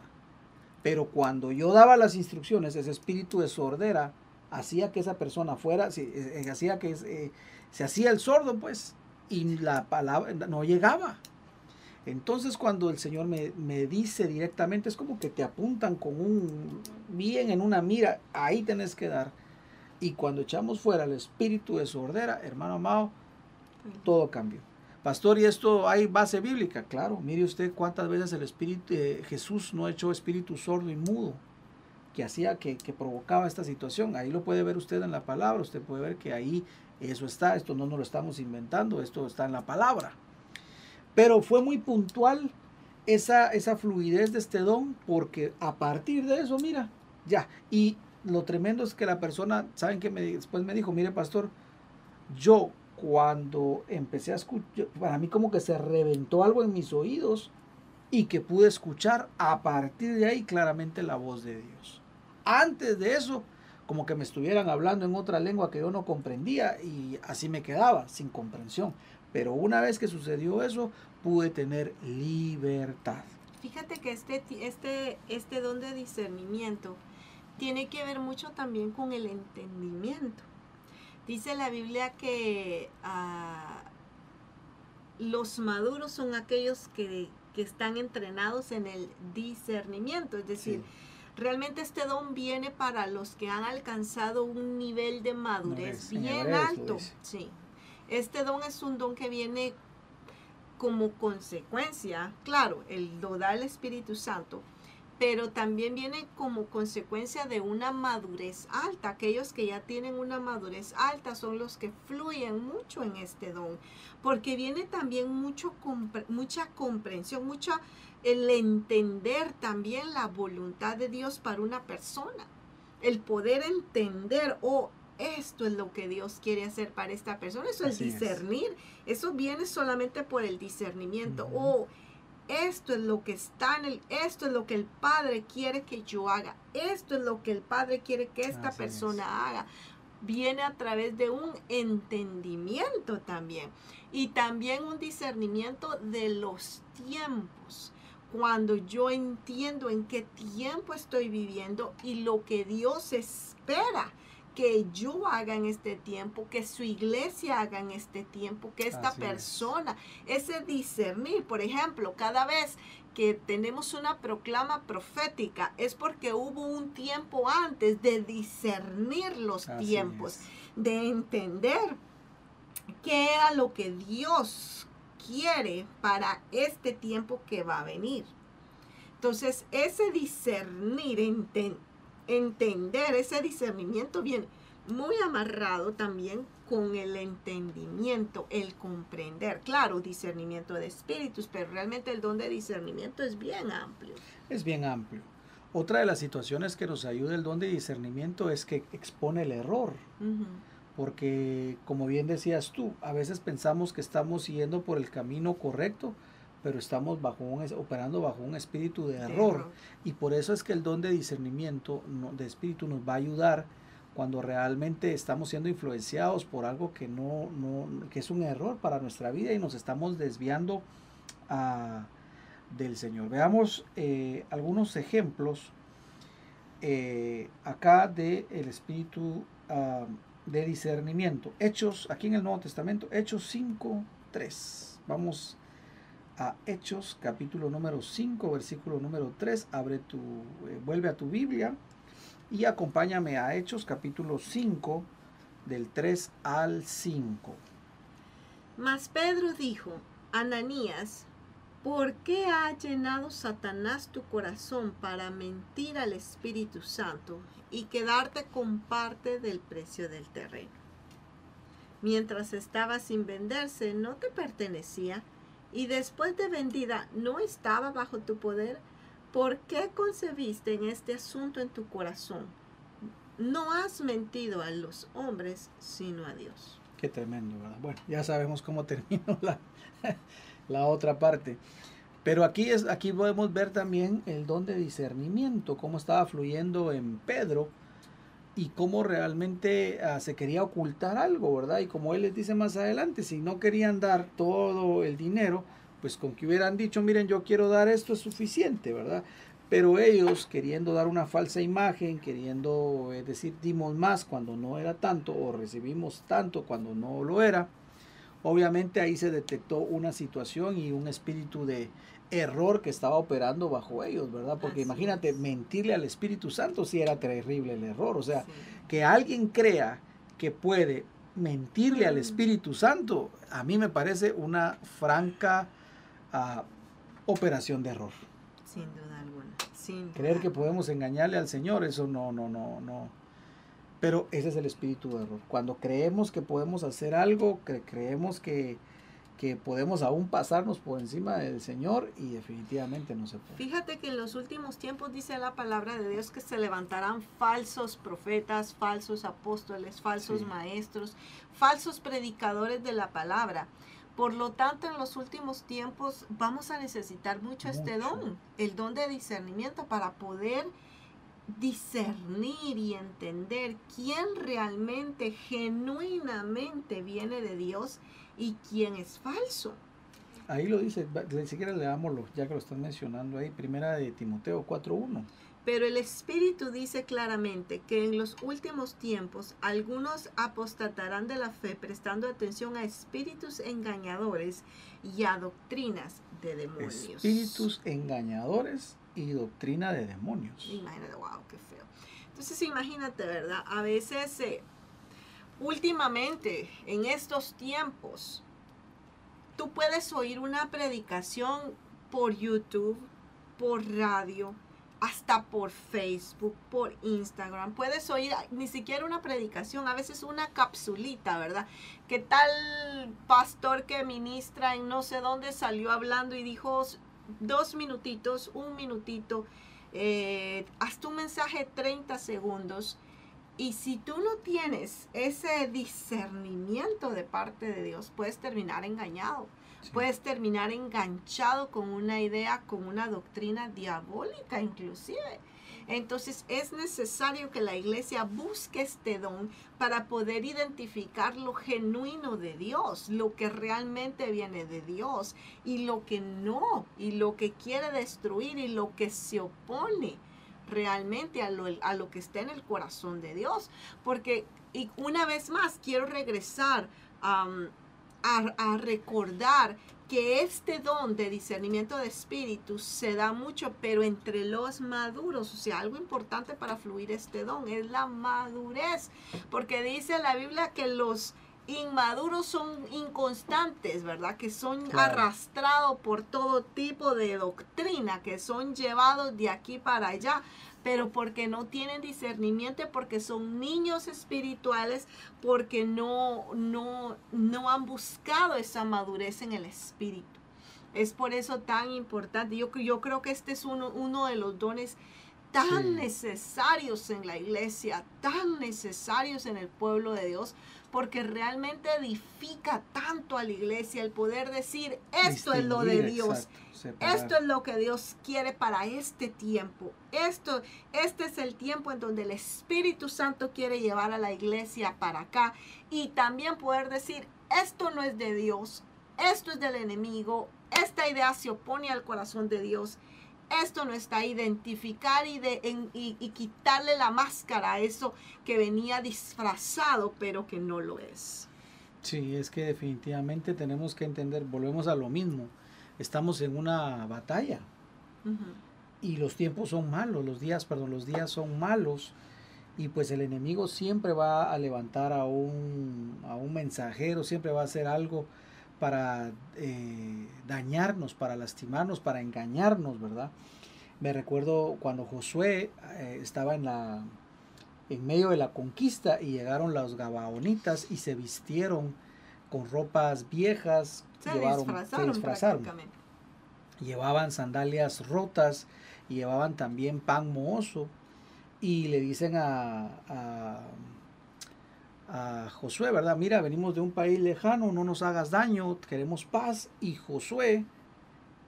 S1: Pero cuando yo daba las instrucciones, ese espíritu de sordera hacía que esa persona fuera, se, eh, hacía que eh, se hacía el sordo, pues, y la palabra no llegaba. Entonces cuando el Señor me, me, dice directamente, es como que te apuntan con un, bien en una mira, ahí tenés que dar. Y cuando echamos fuera el espíritu de sordera, hermano amado, todo cambió. Pastor, ¿y esto hay base bíblica? Claro, mire usted cuántas veces el espíritu eh, Jesús no echó espíritu sordo y mudo que hacía que, que, provocaba esta situación. Ahí lo puede ver usted en la palabra, usted puede ver que ahí eso está, esto no nos lo estamos inventando, esto está en la palabra. Pero fue muy puntual esa, esa fluidez de este don porque a partir de eso, mira, ya, y lo tremendo es que la persona, ¿saben qué? Me, después me dijo, mire pastor, yo cuando empecé a escuchar, para mí como que se reventó algo en mis oídos y que pude escuchar a partir de ahí claramente la voz de Dios. Antes de eso, como que me estuvieran hablando en otra lengua que yo no comprendía y así me quedaba, sin comprensión. Pero una vez que sucedió eso, pude tener libertad.
S2: Fíjate que este, este, este don de discernimiento tiene que ver mucho también con el entendimiento. Dice la Biblia que ah, los maduros son aquellos que, están entrenados en el discernimiento, es decir, realmente este don viene para los que han alcanzado un nivel de madurez bien alto. Sí. Este don es un don que viene como consecuencia, claro, el lo da el Espíritu Santo, pero también viene como consecuencia de una madurez alta. Aquellos que ya tienen una madurez alta son los que fluyen mucho en este don, porque viene también mucho, mucha comprensión, mucha el entender también la voluntad de Dios para una persona. El poder entender, o oh, esto es lo que Dios quiere hacer para esta persona, eso es discernir, eso viene solamente por el discernimiento, o oh, esto es lo que está en el, esto es lo que el Padre quiere que yo haga, esto es lo que el Padre quiere que esta persona haga. Viene a través de un entendimiento también y también un discernimiento de los tiempos. Cuando yo entiendo en qué tiempo estoy viviendo y lo que Dios espera que yo haga en este tiempo, que su iglesia haga en este tiempo, que esta persona, ese discernir, por ejemplo, cada vez que tenemos una proclama profética es porque hubo un tiempo antes de discernir los tiempos, de entender qué era lo que Dios quiere para este tiempo que va a venir. Entonces, ese discernir, entender, entender, ese discernimiento viene muy amarrado también con el entendimiento, el comprender. Claro, discernimiento de espíritus, pero realmente el don de discernimiento es bien amplio.
S1: Es bien amplio. Otra de las situaciones que nos ayuda el don de discernimiento es que expone el error. Porque, como bien decías tú, a veces pensamos que estamos siguiendo por el camino correcto, pero estamos bajo un, operando bajo un espíritu de error. Y por eso es que el don de discernimiento de espíritu nos va a ayudar cuando realmente estamos siendo influenciados por algo que no, no que es un error para nuestra vida y nos estamos desviando ah, del Señor. Veamos eh, algunos ejemplos eh, acá del el espíritu ah, de discernimiento. Hechos, aquí en el Nuevo Testamento, Hechos 5, 3. Vamos a Hechos, capítulo número 5, versículo número 3. Abre tu, eh, vuelve a tu Biblia y acompáñame a Hechos, capítulo 5, del 3 al 5.
S2: Mas Pedro dijo, Ananías, ¿por qué ha llenado Satanás tu corazón para mentir al Espíritu Santo y quedarte con parte del precio del terreno? Mientras estaba sin venderse, ¿no te pertenecía? Y después de vendida no estaba bajo tu poder, ¿por qué concebiste en este asunto en tu corazón? No has mentido a los hombres, sino a Dios.
S1: Qué tremendo, ¿verdad? Bueno, ya sabemos cómo *laughs* terminó la, la otra parte. Pero aquí, es, aquí podemos ver también el don de discernimiento, cómo estaba fluyendo en Pedro y cómo realmente ah, se quería ocultar algo, ¿verdad? Y como él les dice más adelante, si no querían dar todo el dinero, pues con que hubieran dicho, miren, yo quiero dar esto es suficiente, ¿verdad? Pero ellos queriendo dar una falsa imagen, queriendo eh, decir dimos más cuando no era tanto o recibimos tanto cuando no lo era, obviamente ahí se detectó una situación y un espíritu de error que estaba operando bajo ellos, ¿verdad? Porque imagínate, mentirle al Espíritu Santo si era terrible el error. O sea, que alguien crea que puede mentirle al mm. Espíritu Santo, a mí me parece una franca ah, operación de error.
S2: Sin duda alguna.
S1: Creer que podemos engañarle al Señor, eso no, no, no, no. Pero ese es el espíritu de error. Cuando creemos que podemos hacer algo, que creemos que, que podemos aún pasarnos por encima del Señor y definitivamente no se puede.
S2: Fíjate que en los últimos tiempos dice la palabra de Dios que se levantarán falsos profetas, falsos apóstoles, falsos maestros, falsos predicadores de la palabra. Por lo tanto, en los últimos tiempos vamos a necesitar mucho, este don, el don de discernimiento para poder discernir y entender quién realmente, genuinamente viene de Dios y quién es falso.
S1: Ahí lo dice, ni siquiera leámoslo, ya que lo están mencionando ahí, primera de Timoteo 4.1.
S2: Pero el Espíritu dice claramente que en los últimos tiempos algunos apostatarán de la fe prestando atención a espíritus engañadores y a doctrinas de demonios.
S1: Espíritus engañadores y doctrina de demonios.
S2: Imagínate, wow, qué feo. Entonces imagínate, ¿verdad? A veces eh, últimamente, en estos tiempos, tú puedes oír una predicación por YouTube, por radio, hasta por Facebook, por Instagram. Puedes oír ni siquiera una predicación, a veces una capsulita, ¿verdad? ¿Qué tal pastor que ministra en no sé dónde salió hablando y dijo dos minutitos, un minutito, eh, haz tu mensaje 30 segundos y si tú no tienes ese discernimiento de parte de Dios, puedes terminar engañado. Puedes terminar enganchado con una idea, con una doctrina diabólica inclusive. Entonces es necesario que la iglesia busque este don para poder identificar lo genuino de Dios, lo que realmente viene de Dios y lo que no, y lo que quiere destruir y lo que se opone realmente a lo, a lo que está en el corazón de Dios. Porque, y una vez más, quiero regresar a, a recordar que este don de discernimiento de espíritus se da mucho, pero entre los maduros, o sea, algo importante para fluir este don es la madurez, porque dice la Biblia que los inmaduros son inconstantes, ¿verdad? Que son arrastrados por todo tipo de doctrina, que son llevados de aquí para allá, pero porque no tienen discernimiento, porque son niños espirituales, porque no, no, no han buscado esa madurez en el espíritu. Es por eso tan importante. Yo, yo creo que este es uno, uno de los dones tan necesarios en la iglesia, tan necesarios en el pueblo de Dios, porque realmente edifica tanto a la iglesia el poder decir, esto es lo de Dios, esto es lo que Dios quiere para este tiempo, esto, este es el tiempo en donde el Espíritu Santo quiere llevar a la iglesia para acá y también poder decir, esto no es de Dios, esto es del enemigo, esta idea se opone al corazón de Dios esto no está identificar y, de, y, quitarle la máscara a eso que venía disfrazado, pero que no lo es.
S1: Sí, es que definitivamente tenemos que entender, volvemos a lo mismo, estamos en una batalla y los tiempos son malos, los días, perdón, los días son malos y pues el enemigo siempre va a levantar a un, a un mensajero, siempre va a hacer algo para eh, dañarnos, para lastimarnos, para engañarnos, ¿verdad? Me recuerdo cuando Josué eh, estaba en, la, en medio de la conquista y llegaron los gabaonitas y se vistieron con ropas viejas,
S2: Se
S1: llevaron,
S2: disfrazaron,
S1: se disfrazaron. llevaban sandalias rotas y llevaban también pan mohoso y le dicen a, a Josué, ¿verdad? Mira, venimos de un país lejano, no nos hagas daño, queremos paz. Y Josué,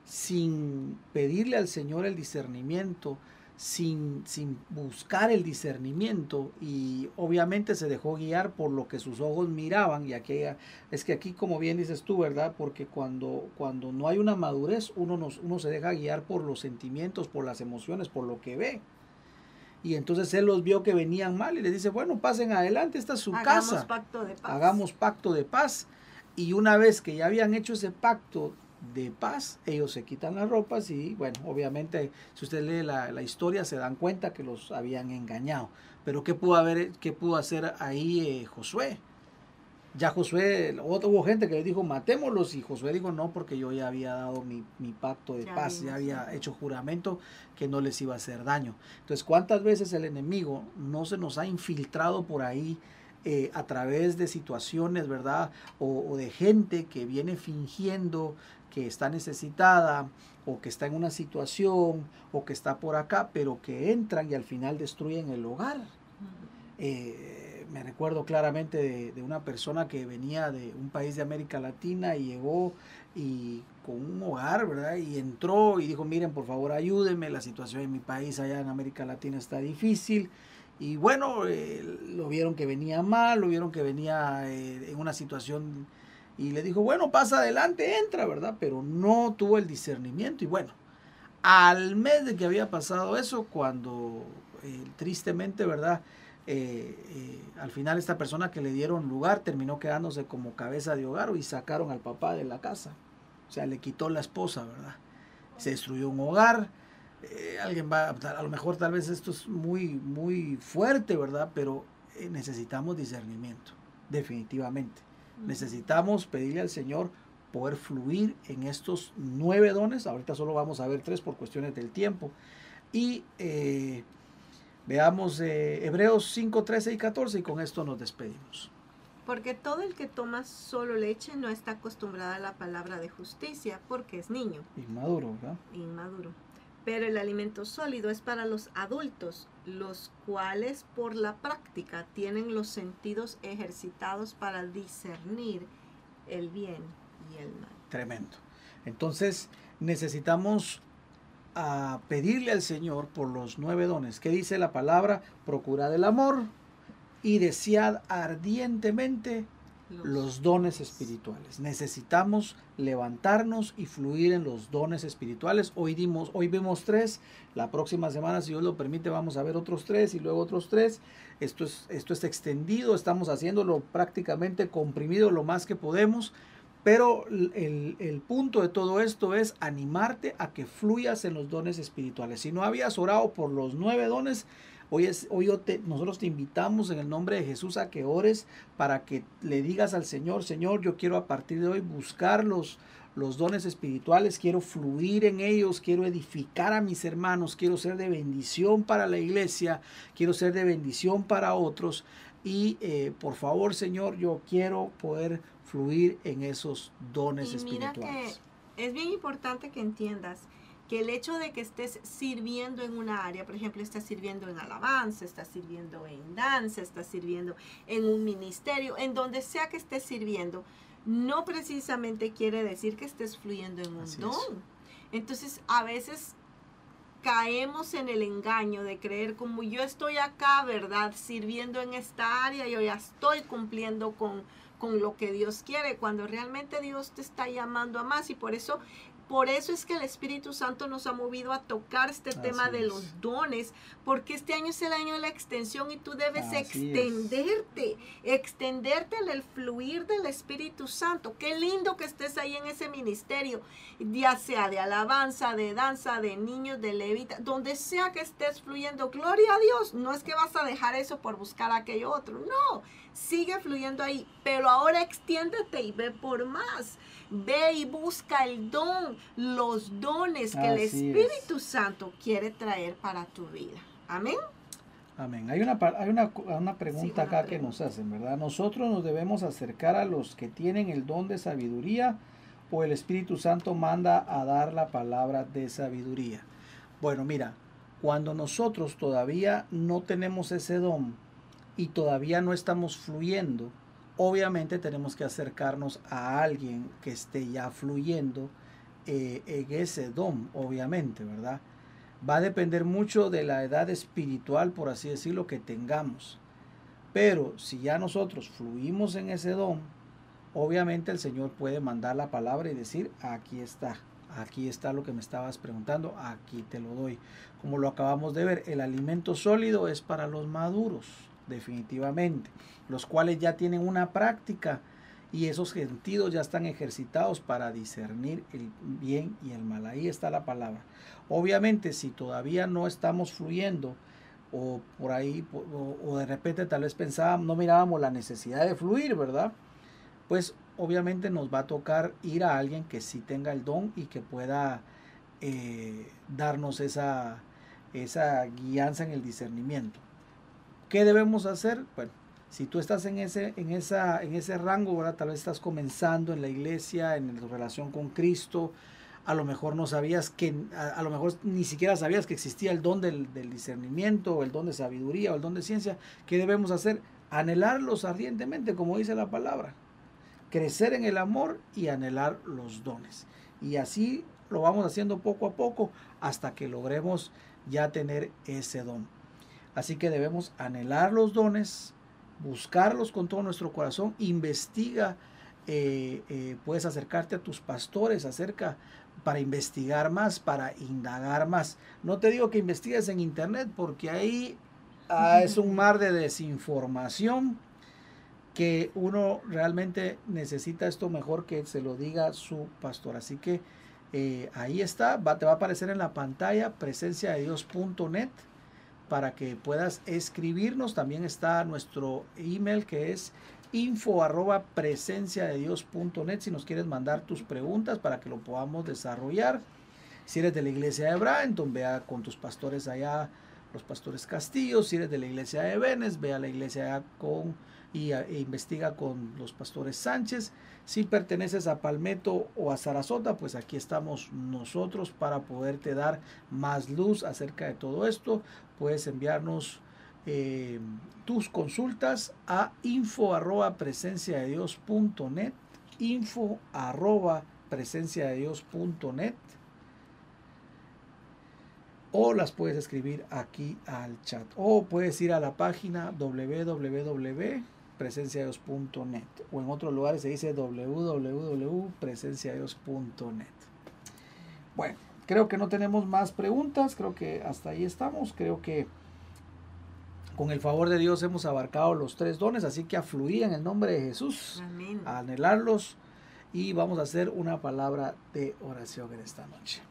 S1: sin pedirle al Señor el discernimiento, sin, sin buscar el discernimiento y obviamente se dejó guiar por lo que sus ojos miraban. Y aquella es que aquí como bien dices tú verdad porque cuando cuando no hay una madurez uno nos, uno se deja guiar por los sentimientos por las emociones por lo que ve y entonces él los vio que venían mal y les dice bueno pasen adelante esta es su
S2: Hagamos
S1: casa
S2: pacto de paz.
S1: hagamos pacto de paz y una vez que ya habían hecho ese pacto de paz, ellos se quitan las ropas y bueno, obviamente si usted lee la, la historia se dan cuenta que los habían engañado. Pero ¿qué pudo, haber, qué pudo hacer ahí eh, Josué? Ya Josué, hubo gente que le dijo matémoslos y Josué dijo no porque yo ya había dado mi, mi pacto de
S2: Ya
S1: paz,
S2: vimos,
S1: ya había
S2: sí.
S1: hecho juramento que no les iba a hacer daño. Entonces, ¿cuántas veces el enemigo no se nos ha infiltrado por ahí eh, a través de situaciones, ¿verdad? O, o de gente que viene fingiendo que está necesitada o que está en una situación o que está por acá, pero que entran y al final destruyen el hogar. Eh, me recuerdo claramente de, una persona que venía de un país de América Latina y llegó y con un hogar, ¿verdad? Y entró y dijo, miren, por favor, ayúdenme, la situación en mi país allá en América Latina está difícil. Y bueno, eh, lo vieron que venía mal, lo vieron que venía eh, en una situación y le dijo, bueno, pasa adelante, entra, ¿verdad? Pero no tuvo el discernimiento y bueno, al mes de que había pasado eso, cuando eh, tristemente, ¿verdad? Eh, eh, al final esta persona que le dieron lugar terminó quedándose como cabeza de hogar y sacaron al papá de la casa. O sea, le quitó la esposa, ¿verdad? Se destruyó un hogar. Eh, alguien va, a lo mejor tal vez esto es muy, muy fuerte, ¿verdad? Pero necesitamos discernimiento, definitivamente. Necesitamos pedirle al Señor poder fluir en estos nueve dones. Ahorita solo vamos a ver tres por cuestiones del tiempo. Y veamos eh, Hebreos 5, 13 y 14 y con esto nos despedimos.
S2: Porque todo el que toma solo leche no está acostumbrado a la palabra de justicia, porque es niño,
S1: Inmaduro, ¿verdad?
S2: inmaduro. Pero el alimento sólido es para los adultos, los cuales por la práctica tienen los sentidos ejercitados para discernir el bien y el mal.
S1: Tremendo. Entonces necesitamos ah, pedirle al Señor por los nueve dones. ¿Qué dice la palabra? Procurad el amor y desead ardientemente los dones espirituales. Necesitamos levantarnos y fluir en los dones espirituales. Hoy dimos, hoy vimos tres. La próxima semana, si Dios lo permite, vamos a ver otros tres y luego otros tres. Esto es, esto es extendido. Estamos haciéndolo prácticamente comprimido lo más que podemos. Pero el, el punto de todo esto es animarte a que fluyas en los dones espirituales. Si no habías orado por los nueve dones, Hoy, es, hoy nosotros te invitamos en el nombre de Jesús a que ores para que le digas al Señor, Señor, yo quiero a partir de hoy buscar los, los dones espirituales, quiero fluir en ellos, quiero edificar a mis hermanos, quiero ser de bendición para la iglesia, quiero ser de bendición para otros. Y eh, por favor, Señor, yo quiero poder fluir en esos dones
S2: Y mira
S1: espirituales.
S2: que es bien importante que entiendas que el hecho de que estés sirviendo en una área, por ejemplo, estás sirviendo en alabanza, estás sirviendo en danza, estás sirviendo en un ministerio, en donde sea que estés sirviendo, no precisamente quiere decir que estés fluyendo en un
S1: Así es.
S2: don. Entonces, a veces caemos en el engaño de creer como yo estoy acá, ¿verdad? Sirviendo en esta área, yo ya estoy cumpliendo con, con lo que Dios quiere, cuando realmente Dios te está llamando a más y por eso por eso es que el Espíritu Santo nos ha movido a tocar este
S1: Así
S2: tema de
S1: es.
S2: los dones, porque este año es el año de la extensión y tú debes
S1: Así es.
S2: extenderte, extenderte en el fluir del Espíritu Santo. Qué lindo que estés ahí en ese ministerio, ya sea de alabanza, de danza, de niños, de levita, donde sea que estés fluyendo. Gloria a Dios, no es que vas a dejar eso por buscar aquello otro, no, sigue fluyendo ahí, pero ahora extiéndete y ve por más. Ve y busca el don, los dones que el
S1: es.
S2: Espíritu Santo quiere traer para tu vida. Amén.
S1: Amén. Hay una, hay una, una pregunta acá que nos hacen, ¿verdad? Nosotros nos debemos acercar a los que tienen el don de sabiduría o el Espíritu Santo manda a dar la palabra de sabiduría. Bueno, mira, cuando nosotros todavía no tenemos ese don y todavía no estamos fluyendo, obviamente tenemos que acercarnos a alguien que esté ya fluyendo eh, en ese don, obviamente, ¿verdad? Va a depender mucho de la edad espiritual, por así decirlo, que tengamos. Pero si ya nosotros fluimos en ese don, obviamente el Señor puede mandar la palabra y decir, aquí está, aquí está lo que me estabas preguntando, aquí te lo doy. Como lo acabamos de ver, el alimento sólido es para los maduros, definitivamente, los cuales ya tienen una práctica y esos sentidos ya están ejercitados para discernir el bien y el mal. Ahí está la palabra. Obviamente, si todavía no estamos fluyendo, o por ahí, o, de repente tal vez pensábamos, no mirábamos la necesidad de fluir, ¿verdad? Pues obviamente nos va a tocar ir a alguien que sí tenga el don y que pueda eh, darnos esa, esa guianza en el discernimiento. ¿Qué debemos hacer? Bueno, si tú estás en ese, en esa, en ese rango, ¿verdad? tal vez estás comenzando en la iglesia, en tu relación con Cristo, a lo mejor no sabías que, a, lo mejor ni siquiera sabías que existía el don del, del, discernimiento, o el don de sabiduría, o el don de ciencia, ¿qué debemos hacer? Anhelarlos ardientemente, como dice la palabra. Crecer en el amor y anhelar los dones. Y así lo vamos haciendo poco a poco hasta que logremos ya tener ese don. Así que debemos anhelar los dones, buscarlos con todo nuestro corazón, investiga, eh, eh, puedes acercarte a tus pastores acerca para investigar más, para indagar más. No te digo que investigues en internet porque ahí ah, es un mar de desinformación que uno realmente necesita esto mejor que se lo diga su pastor. Así que eh, ahí está, va, te va a aparecer en la pantalla presencia de para que puedas escribirnos. También está nuestro email que es info arroba si nos quieres mandar tus preguntas para que lo podamos desarrollar. Si eres de la iglesia de Brighton, vea con tus pastores allá, los pastores Castillos. Si eres de la iglesia de Venes, ve a la iglesia allá con y e investiga con los pastores Sánchez. Si perteneces a Palmetto o a Sarasota, pues aquí estamos nosotros para poderte dar más luz acerca de todo esto. Puedes enviarnos eh, tus consultas a info arroba presencia info arroba o las puedes escribir aquí al chat o puedes ir a la página www presenciadios.net o en otros lugares se dice www.presenciadios.net. Bueno, creo que no tenemos más preguntas, creo que hasta ahí estamos, creo que con el favor de Dios hemos abarcado los tres dones, así que a fluir en el nombre de Jesús, a anhelarlos y vamos a hacer una palabra de oración en esta noche.